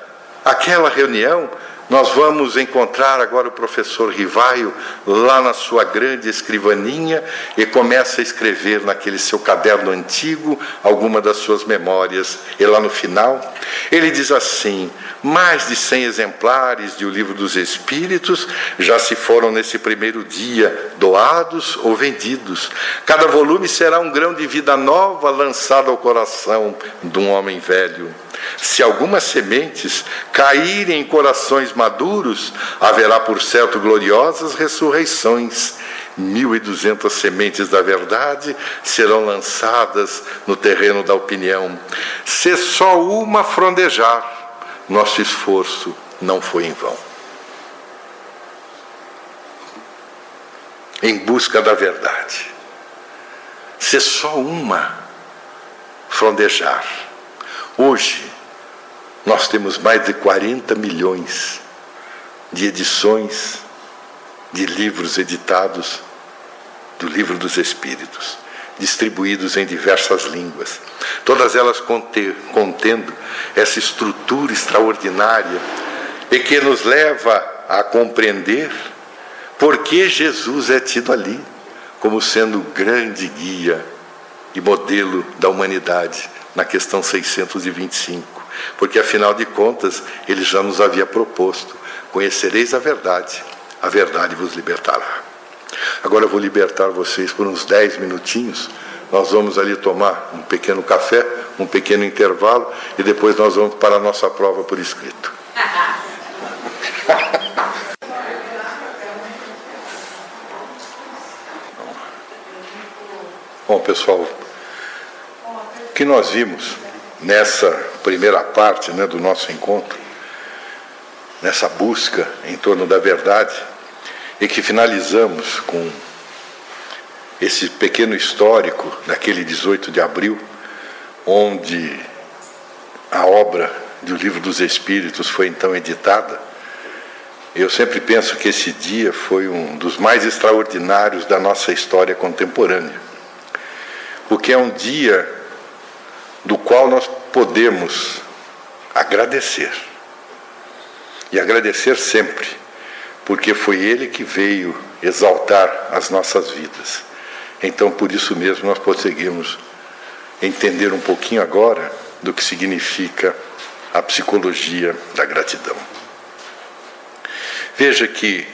aquela reunião, nós vamos encontrar agora o professor Rivaio lá na sua grande escrivaninha e começa a escrever naquele seu caderno antigo alguma das suas memórias. E lá no final, ele diz assim: mais de 100 exemplares de O Livro dos Espíritos já se foram nesse primeiro dia doados ou vendidos. Cada volume será um grão de vida nova lançado ao coração de um homem velho. Se algumas sementes caírem em corações maduros, haverá por certo gloriosas ressurreições. Mil e duzentas sementes da verdade serão lançadas no terreno da opinião. Se só uma frondejar, nosso esforço não foi em vão. Em busca da verdade. Se só uma frondejar. Hoje, nós temos mais de 40 milhões de edições de livros editados do Livro dos Espíritos, distribuídos em diversas línguas, todas elas contendo essa estrutura extraordinária e que nos leva a compreender por que Jesus é tido ali como sendo o grande guia e modelo da humanidade na questão 625 porque afinal de contas ele já nos havia proposto: conhecereis a verdade, a verdade vos libertará. Agora eu vou libertar vocês por uns 10 minutinhos. Nós vamos ali tomar um pequeno café, um pequeno intervalo e depois nós vamos para a nossa prova por escrito. Bom, pessoal, que nós vimos nessa primeira parte né, do nosso encontro, nessa busca em torno da verdade, e que finalizamos com esse pequeno histórico daquele 18 de abril, onde a obra do Livro dos Espíritos foi então editada. Eu sempre penso que esse dia foi um dos mais extraordinários da nossa história contemporânea, porque é um dia do qual nós podemos agradecer. E agradecer sempre, porque foi Ele que veio exaltar as nossas vidas. Então, por isso mesmo, nós conseguimos entender um pouquinho agora do que significa a psicologia da gratidão. Veja que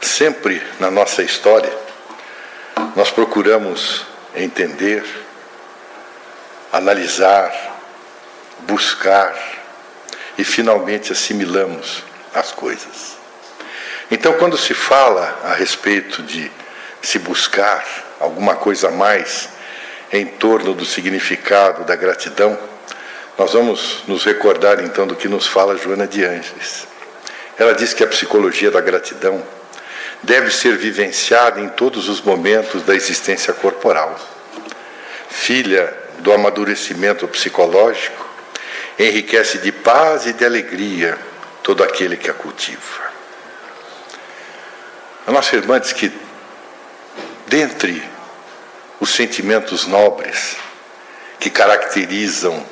sempre na nossa história nós procuramos entender analisar, buscar e finalmente assimilamos as coisas. Então, quando se fala a respeito de se buscar alguma coisa a mais em torno do significado da gratidão, nós vamos nos recordar então do que nos fala Joana de Ângeles. Ela diz que a psicologia da gratidão deve ser vivenciada em todos os momentos da existência corporal. Filha do amadurecimento psicológico, enriquece de paz e de alegria todo aquele que a cultiva. A nossa irmã diz que, dentre os sentimentos nobres que caracterizam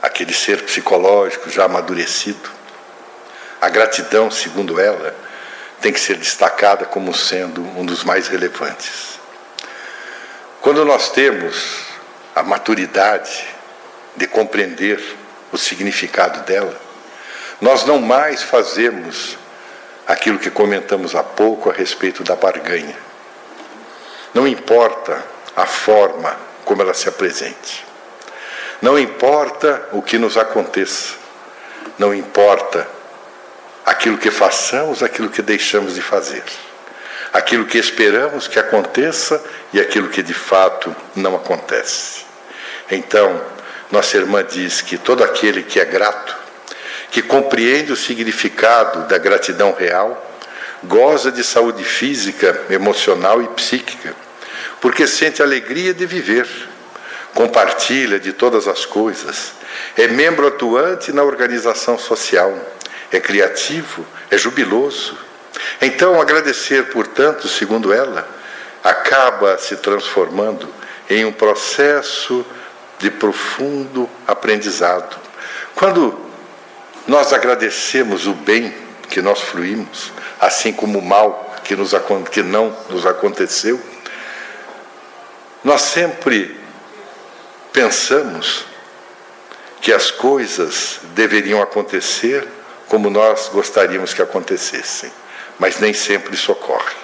aquele ser psicológico já amadurecido, a gratidão, segundo ela, tem que ser destacada como sendo um dos mais relevantes. Quando nós temos a maturidade de compreender o significado dela, nós não mais fazemos aquilo que comentamos há pouco a respeito da barganha. Não importa a forma como ela se apresente. Não importa o que nos aconteça. Não importa aquilo que façamos, aquilo que deixamos de fazer, aquilo que esperamos que aconteça e aquilo que de fato não acontece. Então, nossa irmã diz que todo aquele que é grato, que compreende o significado da gratidão real, goza de saúde física, emocional e psíquica, porque sente alegria de viver, compartilha de todas as coisas, é membro atuante na organização social, é criativo, é jubiloso. Então, agradecer, portanto, segundo ela, acaba se transformando em um processo de profundo aprendizado. Quando nós agradecemos o bem que nós fruímos, assim como o mal que, nos, que não nos aconteceu, nós sempre pensamos que as coisas deveriam acontecer como nós gostaríamos que acontecessem, mas nem sempre isso ocorre.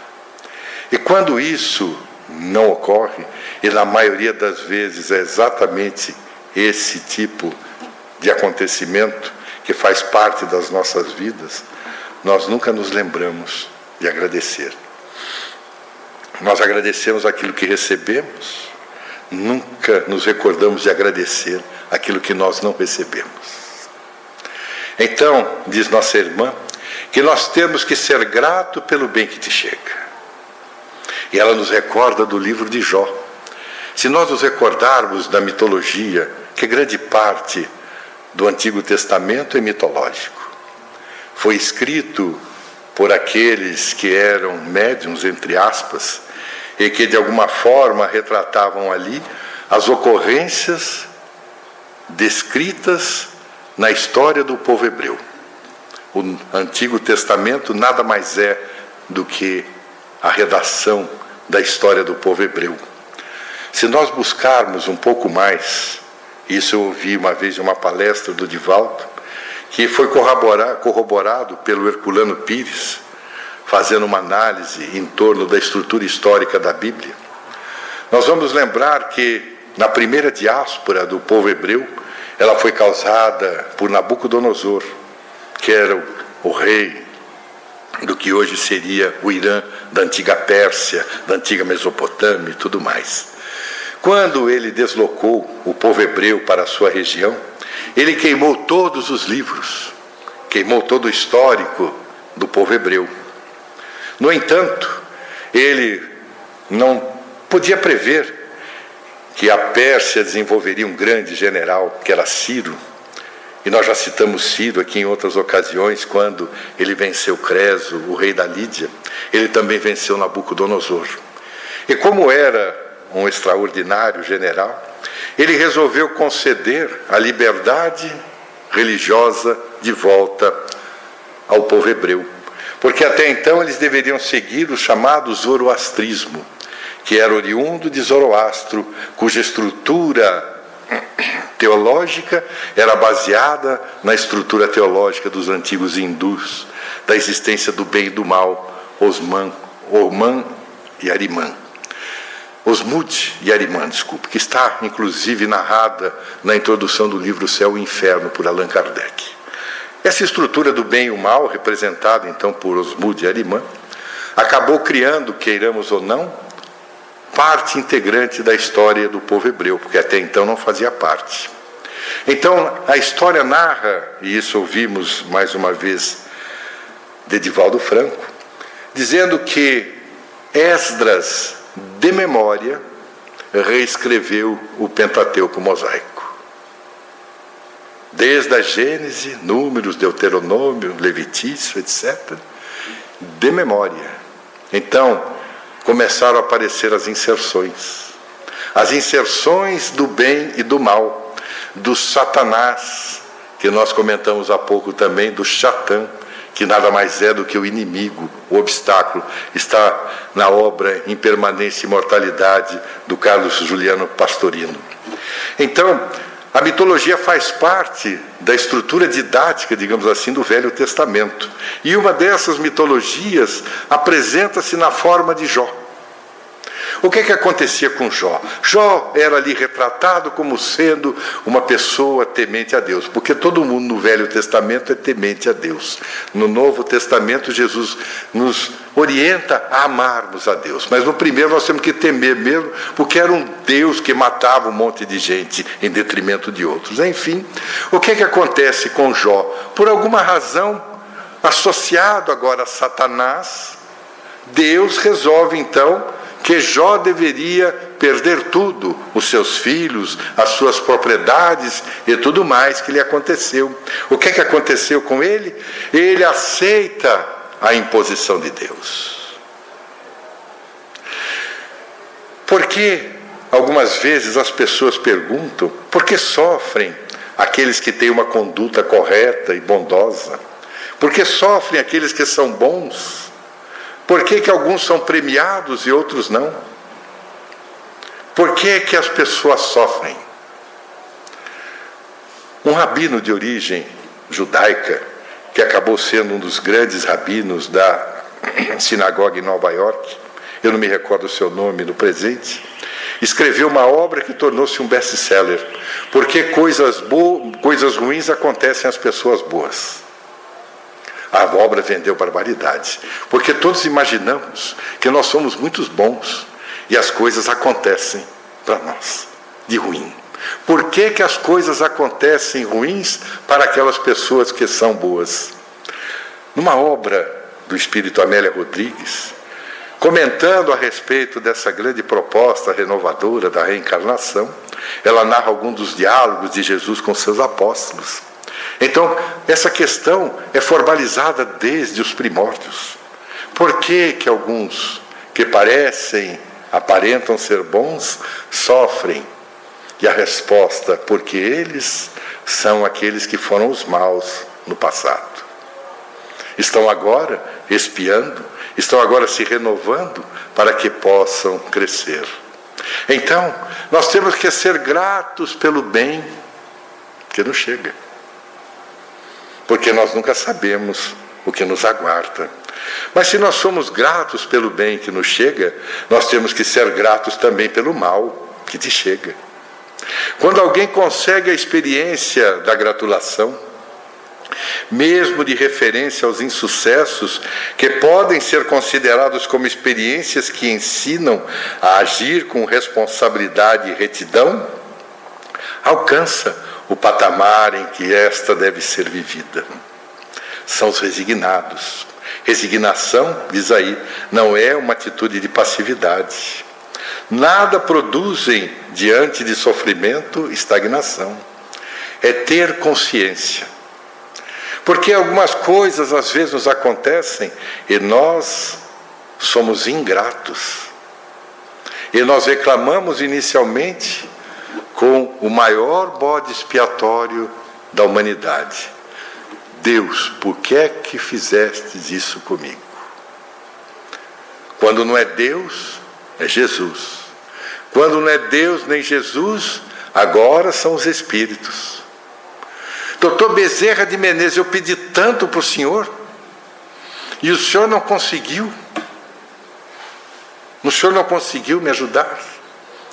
E quando isso não ocorre, e na maioria das vezes é exatamente esse tipo de acontecimento que faz parte das nossas vidas, nós nunca nos lembramos de agradecer. Nós agradecemos aquilo que recebemos, nunca nos recordamos de agradecer aquilo que nós não recebemos. Então, diz nossa irmã, que nós temos que ser grato pelo bem que te chega. E ela nos recorda do livro de Jó. Se nós nos recordarmos da mitologia, que grande parte do Antigo Testamento é mitológico, foi escrito por aqueles que eram médiums, entre aspas, e que de alguma forma retratavam ali as ocorrências descritas na história do povo hebreu. O Antigo Testamento nada mais é do que a redação da história do povo hebreu. Se nós buscarmos um pouco mais, isso eu ouvi uma vez em uma palestra do Divaldo, que foi corroborado pelo Herculano Pires, fazendo uma análise em torno da estrutura histórica da Bíblia. Nós vamos lembrar que na primeira diáspora do povo hebreu, ela foi causada por Nabucodonosor, que era o, o rei do que hoje seria o Irã, da antiga Pérsia, da antiga Mesopotâmia e tudo mais. Quando ele deslocou o povo hebreu para a sua região, ele queimou todos os livros, queimou todo o histórico do povo hebreu. No entanto, ele não podia prever que a Pérsia desenvolveria um grande general, que era Ciro. E nós já citamos Ciro aqui em outras ocasiões, quando ele venceu Creso, o rei da Lídia. Ele também venceu Nabucodonosor. E como era um extraordinário general, ele resolveu conceder a liberdade religiosa de volta ao povo hebreu. Porque até então eles deveriam seguir o chamado zoroastrismo que era oriundo de Zoroastro, cuja estrutura teológica era baseada na estrutura teológica dos antigos hindus, da existência do bem e do mal, Osman, Orman e Arimã. Osmud e Arimã, desculpe, que está inclusive narrada na introdução do livro Céu e Inferno por Allan Kardec. Essa estrutura do bem e o mal, representada então por Osmud e Arimã, acabou criando, queiramos ou não, parte integrante da história do povo hebreu, porque até então não fazia parte. Então, a história narra, e isso ouvimos mais uma vez de Edivaldo Franco, dizendo que Esdras, de memória, reescreveu o Pentateuco mosaico. Desde a Gênese, Números, Deuteronômio, Levitício, etc., de memória. Então, começaram a aparecer as inserções. As inserções do bem e do mal, do Satanás, que nós comentamos há pouco também, do Satã, que nada mais é do que o inimigo, o obstáculo, está na obra Impermanência e Imortalidade do Carlos Juliano Pastorino. Então, a mitologia faz parte da estrutura didática, digamos assim, do Velho Testamento. E uma dessas mitologias apresenta-se na forma de Jó. O que, que acontecia com Jó? Jó era ali retratado como sendo uma pessoa temente a Deus, porque todo mundo no Velho Testamento é temente a Deus. No Novo Testamento, Jesus nos orienta a amarmos a Deus. Mas no primeiro nós temos que temer mesmo, porque era um Deus que matava um monte de gente em detrimento de outros. Enfim, o que, que acontece com Jó? Por alguma razão, associado agora a Satanás, Deus resolve então que Jó deveria perder tudo, os seus filhos, as suas propriedades e tudo mais que lhe aconteceu. O que é que aconteceu com ele? Ele aceita a imposição de Deus. Por que algumas vezes as pessoas perguntam por que sofrem aqueles que têm uma conduta correta e bondosa? Por que sofrem aqueles que são bons? Por que, que alguns são premiados e outros não? Por que, que as pessoas sofrem? Um rabino de origem judaica, que acabou sendo um dos grandes rabinos da sinagoga em Nova York, eu não me recordo o seu nome no presente, escreveu uma obra que tornou-se um best-seller, porque coisas, coisas ruins acontecem às pessoas boas a obra vendeu barbaridade. Porque todos imaginamos que nós somos muito bons e as coisas acontecem para nós de ruim. Por que, que as coisas acontecem ruins para aquelas pessoas que são boas? Numa obra do Espírito Amélia Rodrigues, comentando a respeito dessa grande proposta renovadora da reencarnação, ela narra alguns dos diálogos de Jesus com seus apóstolos. Então, essa questão é formalizada desde os primórdios. Por que, que alguns que parecem, aparentam ser bons, sofrem? E a resposta, porque eles são aqueles que foram os maus no passado. Estão agora espiando, estão agora se renovando para que possam crescer. Então, nós temos que ser gratos pelo bem que nos chega porque nós nunca sabemos o que nos aguarda. Mas se nós somos gratos pelo bem que nos chega, nós temos que ser gratos também pelo mal que te chega. Quando alguém consegue a experiência da gratulação, mesmo de referência aos insucessos, que podem ser considerados como experiências que ensinam a agir com responsabilidade e retidão, alcança o patamar em que esta deve ser vivida. São os resignados. Resignação, diz aí, não é uma atitude de passividade. Nada produzem diante de sofrimento estagnação. É ter consciência. Porque algumas coisas às vezes nos acontecem e nós somos ingratos. E nós reclamamos inicialmente com o maior bode expiatório da humanidade. Deus, por que é que fizestes isso comigo? Quando não é Deus, é Jesus. Quando não é Deus nem Jesus, agora são os Espíritos. Doutor Bezerra de Menezes, eu pedi tanto para o senhor e o senhor não conseguiu. O senhor não conseguiu me ajudar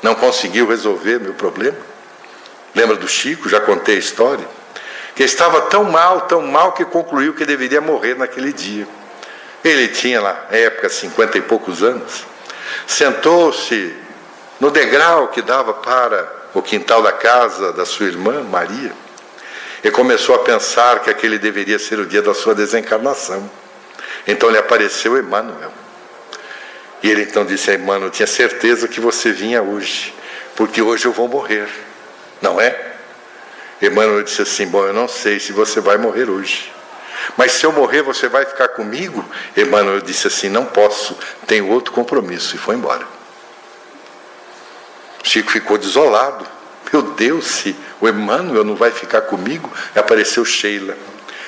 não conseguiu resolver meu problema. Lembra do Chico? Já contei a história. Que estava tão mal, tão mal, que concluiu que deveria morrer naquele dia. Ele tinha, na época, cinquenta e poucos anos. Sentou-se no degrau que dava para o quintal da casa da sua irmã, Maria, e começou a pensar que aquele deveria ser o dia da sua desencarnação. Então lhe apareceu Emmanuel. E ele então disse a Emmanuel: Tinha certeza que você vinha hoje, porque hoje eu vou morrer, não é? Emmanuel disse assim: Bom, eu não sei se você vai morrer hoje, mas se eu morrer, você vai ficar comigo? Emmanuel disse assim: Não posso, tenho outro compromisso, e foi embora. Chico ficou desolado. Meu Deus, se o Emmanuel não vai ficar comigo, e apareceu Sheila.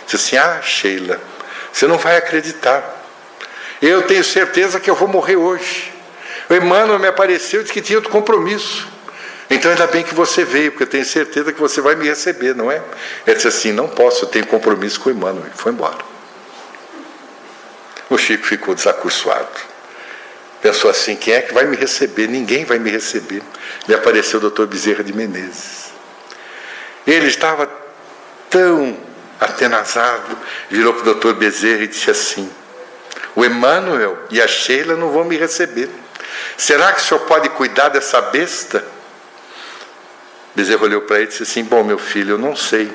Disse assim: Ah, Sheila, você não vai acreditar. Eu tenho certeza que eu vou morrer hoje. O Emmanuel me apareceu e disse que tinha outro compromisso. Então ainda bem que você veio, porque eu tenho certeza que você vai me receber, não é? Ele disse assim: não posso, eu tenho compromisso com o Emmanuel. Foi embora. O Chico ficou desacursoado. pensou assim: quem é que vai me receber? Ninguém vai me receber. Me apareceu o doutor Bezerra de Menezes. Ele estava tão atenazado, virou para o doutor Bezerra e disse assim: O Emmanuel e a Sheila não vão me receber. Será que o senhor pode cuidar dessa besta? Bezerra olhou para ele e disse assim: Bom, meu filho, eu não sei.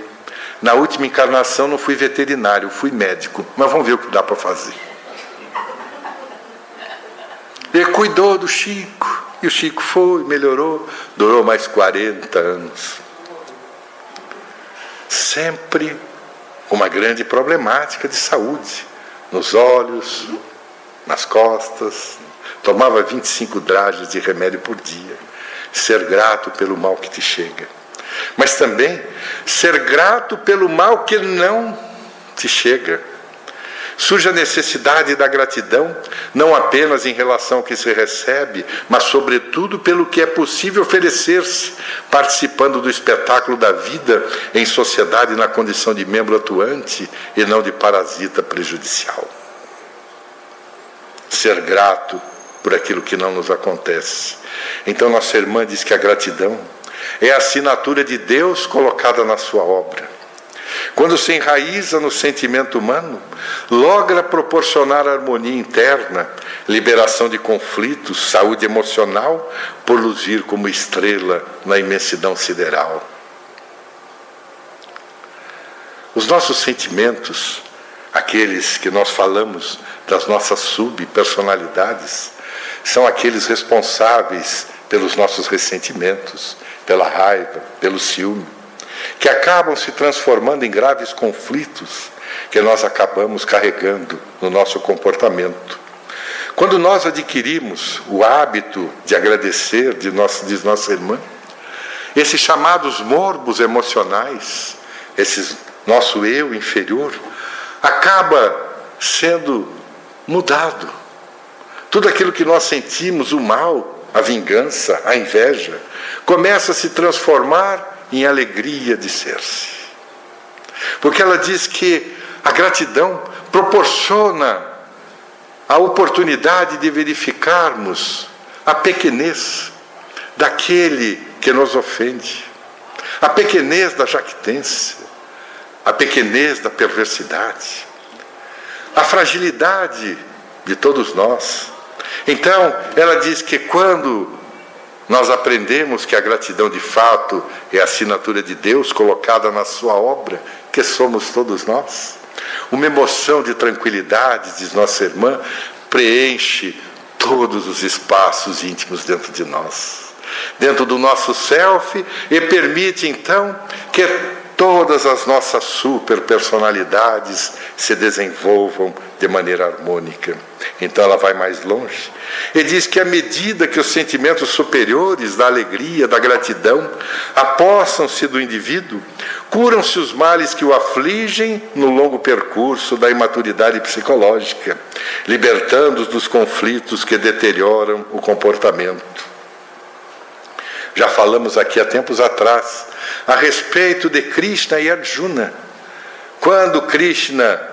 Na última encarnação não fui veterinário, fui médico, mas vamos ver o que dá para fazer. Ele cuidou do Chico, e o Chico foi, melhorou, durou mais 40 anos. Sempre uma grande problemática de saúde, nos olhos, nas costas, tomava 25 dragas de remédio por dia. Ser grato pelo mal que te chega. Mas também ser grato pelo mal que não te chega. Surge a necessidade da gratidão, não apenas em relação ao que se recebe, mas, sobretudo, pelo que é possível oferecer-se, participando do espetáculo da vida em sociedade na condição de membro atuante e não de parasita prejudicial. Ser grato por aquilo que não nos acontece. Então, nossa irmã diz que a gratidão é a assinatura de Deus colocada na sua obra. Quando se enraiza no sentimento humano, logra proporcionar harmonia interna, liberação de conflitos, saúde emocional, por luzir como estrela na imensidão sideral. Os nossos sentimentos, aqueles que nós falamos das nossas subpersonalidades, são aqueles responsáveis pelos nossos ressentimentos, pela raiva, pelo ciúme, que acabam se transformando em graves conflitos que nós acabamos carregando no nosso comportamento. Quando nós adquirimos o hábito de agradecer de, nosso, de nossa irmã, esses chamados morbos emocionais, esse nosso eu inferior, acaba sendo mudado. Tudo aquilo que nós sentimos, o mal, a vingança, a inveja, começa a se transformar em alegria de ser-se. Porque ela diz que a gratidão proporciona a oportunidade de verificarmos a pequenez daquele que nos ofende, a pequenez da jactência, a pequenez da perversidade, a fragilidade de todos nós. Então, ela diz que quando nós aprendemos que a gratidão de fato é a assinatura de Deus colocada na sua obra, que somos todos nós. Uma emoção de tranquilidade, diz nossa irmã, preenche todos os espaços íntimos dentro de nós, dentro do nosso self, e permite então que todas as nossas superpersonalidades se desenvolvam de maneira harmônica. Então ela vai mais longe e diz que à medida que os sentimentos superiores da alegria, da gratidão, apossam-se do indivíduo, curam-se os males que o afligem no longo percurso da imaturidade psicológica, libertando-os dos conflitos que deterioram o comportamento. Já falamos aqui há tempos atrás a respeito de Krishna e Arjuna. Quando Krishna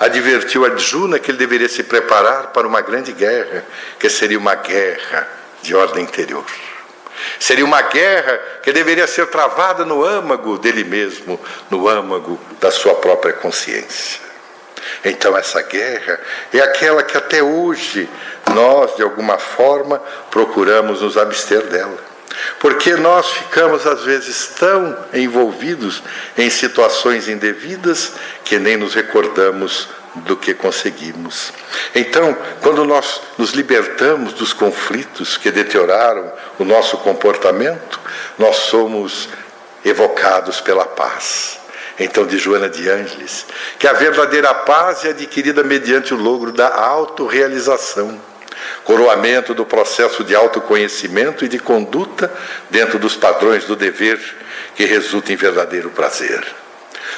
advertiu Arjuna que ele deveria se preparar para uma grande guerra, que seria uma guerra de ordem interior. Seria uma guerra que deveria ser travada no âmago dele mesmo, no âmago da sua própria consciência. Então, essa guerra é aquela que até hoje nós, de alguma forma, procuramos nos abster dela. Porque nós ficamos, às vezes, tão envolvidos em situações indevidas que nem nos recordamos do que conseguimos. Então, quando nós nos libertamos dos conflitos que deterioraram o nosso comportamento, nós somos evocados pela paz. Então, de Joana de Ângeles, que a verdadeira paz é adquirida mediante o logro da autorrealização coroamento do processo de autoconhecimento e de conduta dentro dos padrões do dever que resulta em verdadeiro prazer.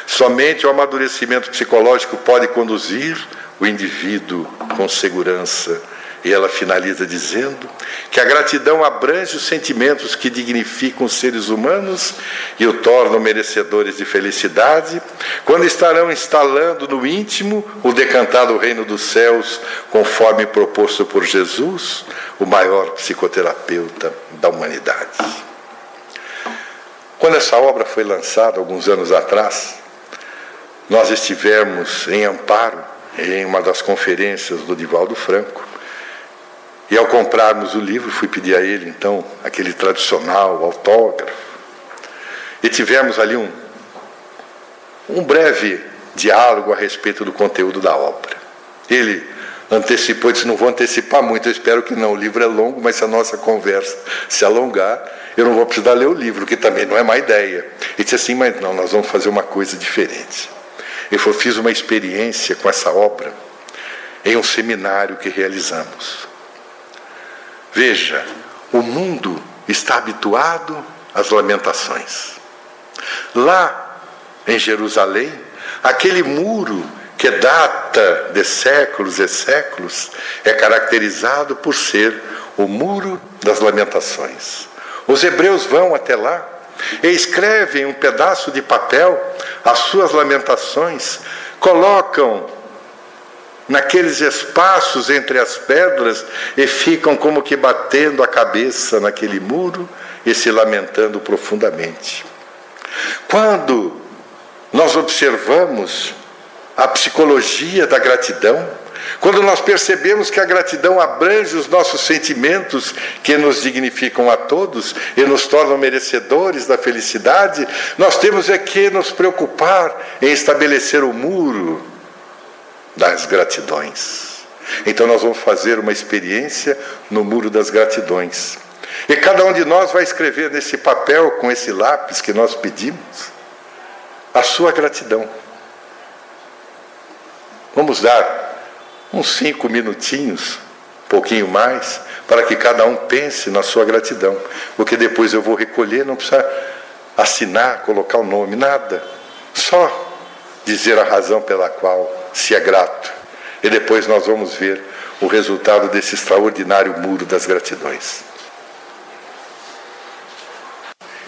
Somente o amadurecimento psicológico pode conduzir o indivíduo com segurança E ela finaliza dizendo que a gratidão abrange os sentimentos que dignificam os seres humanos e o tornam merecedores de felicidade, quando estarão instalando no íntimo o decantado reino dos céus, conforme proposto por Jesus, o maior psicoterapeuta da humanidade. Quando essa obra foi lançada, alguns anos atrás, nós estivemos em Amparo, em uma das conferências do Divaldo Franco, e ao comprarmos o livro, fui pedir a ele, então, aquele tradicional autógrafo. E tivemos ali um, um breve diálogo a respeito do conteúdo da obra. Ele antecipou, disse: Não vou antecipar muito, eu espero que não. O livro é longo, mas se a nossa conversa se alongar, eu não vou precisar ler o livro, que também não é má ideia. Ele disse assim: Mas não, nós vamos fazer uma coisa diferente. Ele falou: Fiz uma experiência com essa obra em um seminário que realizamos. Veja, o mundo está habituado às lamentações. Lá em Jerusalém, aquele muro que data de séculos e séculos é caracterizado por ser o muro das lamentações. Os hebreus vão até lá e escrevem um pedaço de papel as suas lamentações, colocam naqueles espaços entre as pedras e ficam como que batendo a cabeça naquele muro e se lamentando profundamente. Quando nós observamos a psicologia da gratidão, quando nós percebemos que a gratidão abrange os nossos sentimentos que nos dignificam a todos e nos tornam merecedores da felicidade, nós temos é que nos preocupar em estabelecer o muro das gratidões. Então nós vamos fazer uma experiência no muro das gratidões. E cada um de nós vai escrever nesse papel, com esse lápis que nós pedimos, a sua gratidão. Vamos dar uns cinco minutinhos, um pouquinho mais, para que cada um pense na sua gratidão. Porque depois eu vou recolher, não precisa assinar, colocar o nome, nada. Só dizer a razão pela qual se é grato. E depois nós vamos ver o resultado desse extraordinário muro das gratidões.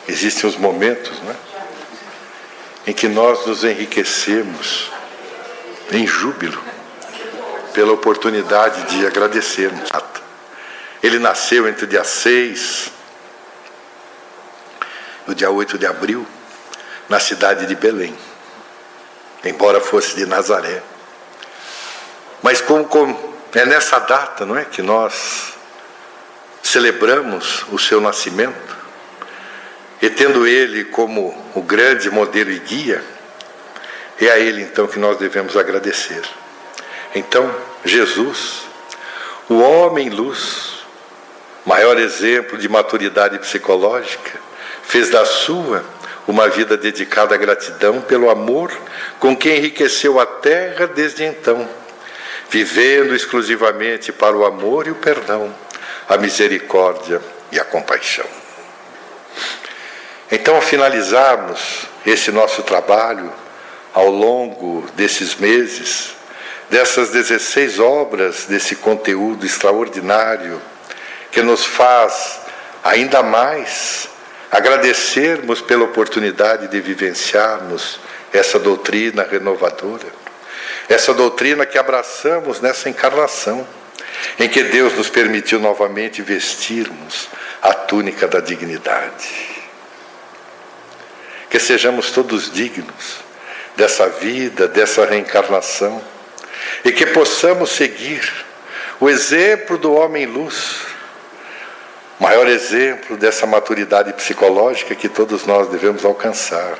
Existem os momentos né, em que nós nos enriquecemos em júbilo pela oportunidade de agradecermos. Ele nasceu entre o dia 6 e o dia 8 de abril, na cidade de Belém embora fosse de Nazaré. Mas como, como é nessa data, não é, que nós celebramos o seu nascimento, e tendo ele como o grande modelo e guia, é a ele então que nós devemos agradecer. Então, Jesus, o homem luz, maior exemplo de maturidade psicológica, fez da sua uma vida dedicada à gratidão pelo amor com que enriqueceu a terra desde então, vivendo exclusivamente para o amor e o perdão, a misericórdia e a compaixão. Então, ao finalizarmos esse nosso trabalho, ao longo desses meses, dessas 16 obras, desse conteúdo extraordinário, que nos faz ainda mais agradecermos pela oportunidade de vivenciarmos essa doutrina renovadora, essa doutrina que abraçamos nessa encarnação, em que Deus nos permitiu novamente vestirmos a túnica da dignidade. Que sejamos todos dignos dessa vida, dessa reencarnação, e que possamos seguir o exemplo do homem luz maior exemplo dessa maturidade psicológica que todos nós devemos alcançar,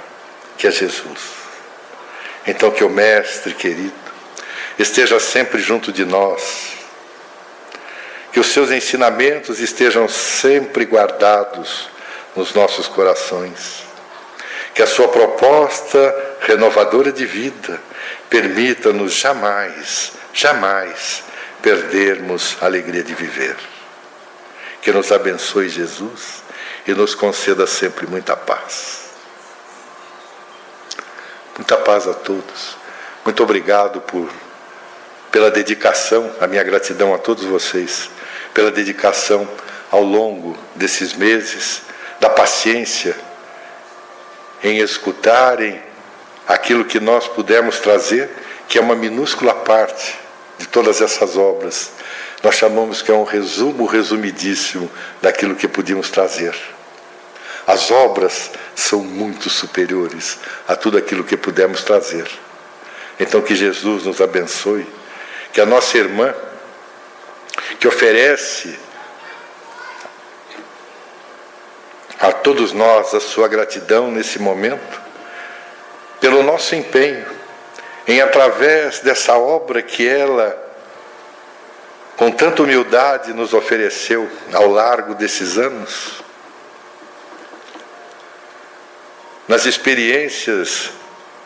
que é Jesus. Então, que o Mestre querido esteja sempre junto de nós, que os seus ensinamentos estejam sempre guardados nos nossos corações, que a sua proposta renovadora de vida permita-nos jamais, jamais perdermos a alegria de viver. Que nos abençoe Jesus e nos conceda sempre muita paz. Muita paz a todos. Muito obrigado por pela dedicação, a minha gratidão a todos vocês, pela dedicação ao longo desses meses, da paciência em escutarem aquilo que nós pudermos trazer, que é uma minúscula parte de todas essas obras. Nós chamamos que é um resumo resumidíssimo daquilo que podíamos trazer. As obras são muito superiores a tudo aquilo que pudemos trazer. Então, que Jesus nos abençoe, que a nossa irmã, que oferece a todos nós a sua gratidão nesse momento, pelo nosso empenho em, através dessa obra que ela, com tanta humildade, nos ofereceu ao largo desses anos, nas experiências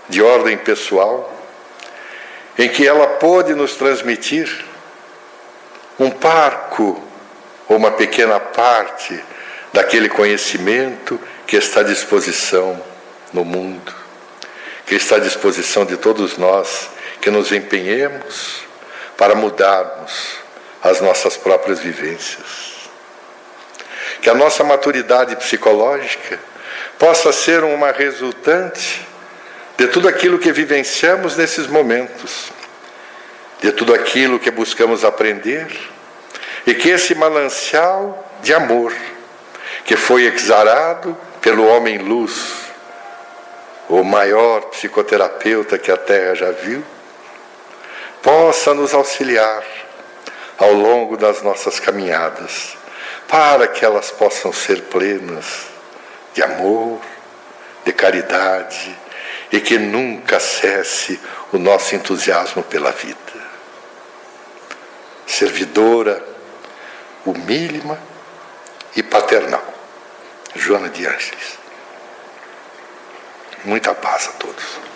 de ordem pessoal, em que ela pôde nos transmitir um parco ou uma pequena parte daquele conhecimento que está à disposição no mundo, que está à disposição de todos nós que nos empenhemos para mudarmos as nossas próprias vivências. Que a nossa maturidade psicológica possa ser uma resultante de tudo aquilo que vivenciamos nesses momentos, de tudo aquilo que buscamos aprender, e que esse manancial de amor, que foi exarado pelo homem-luz, o maior psicoterapeuta que a Terra já viu, possa nos auxiliar ao longo das nossas caminhadas, para que elas possam ser plenas de amor, de caridade e que nunca cesse o nosso entusiasmo pela vida. Servidora, humílima e paternal. Joana de Ângeles. Muita paz a todos.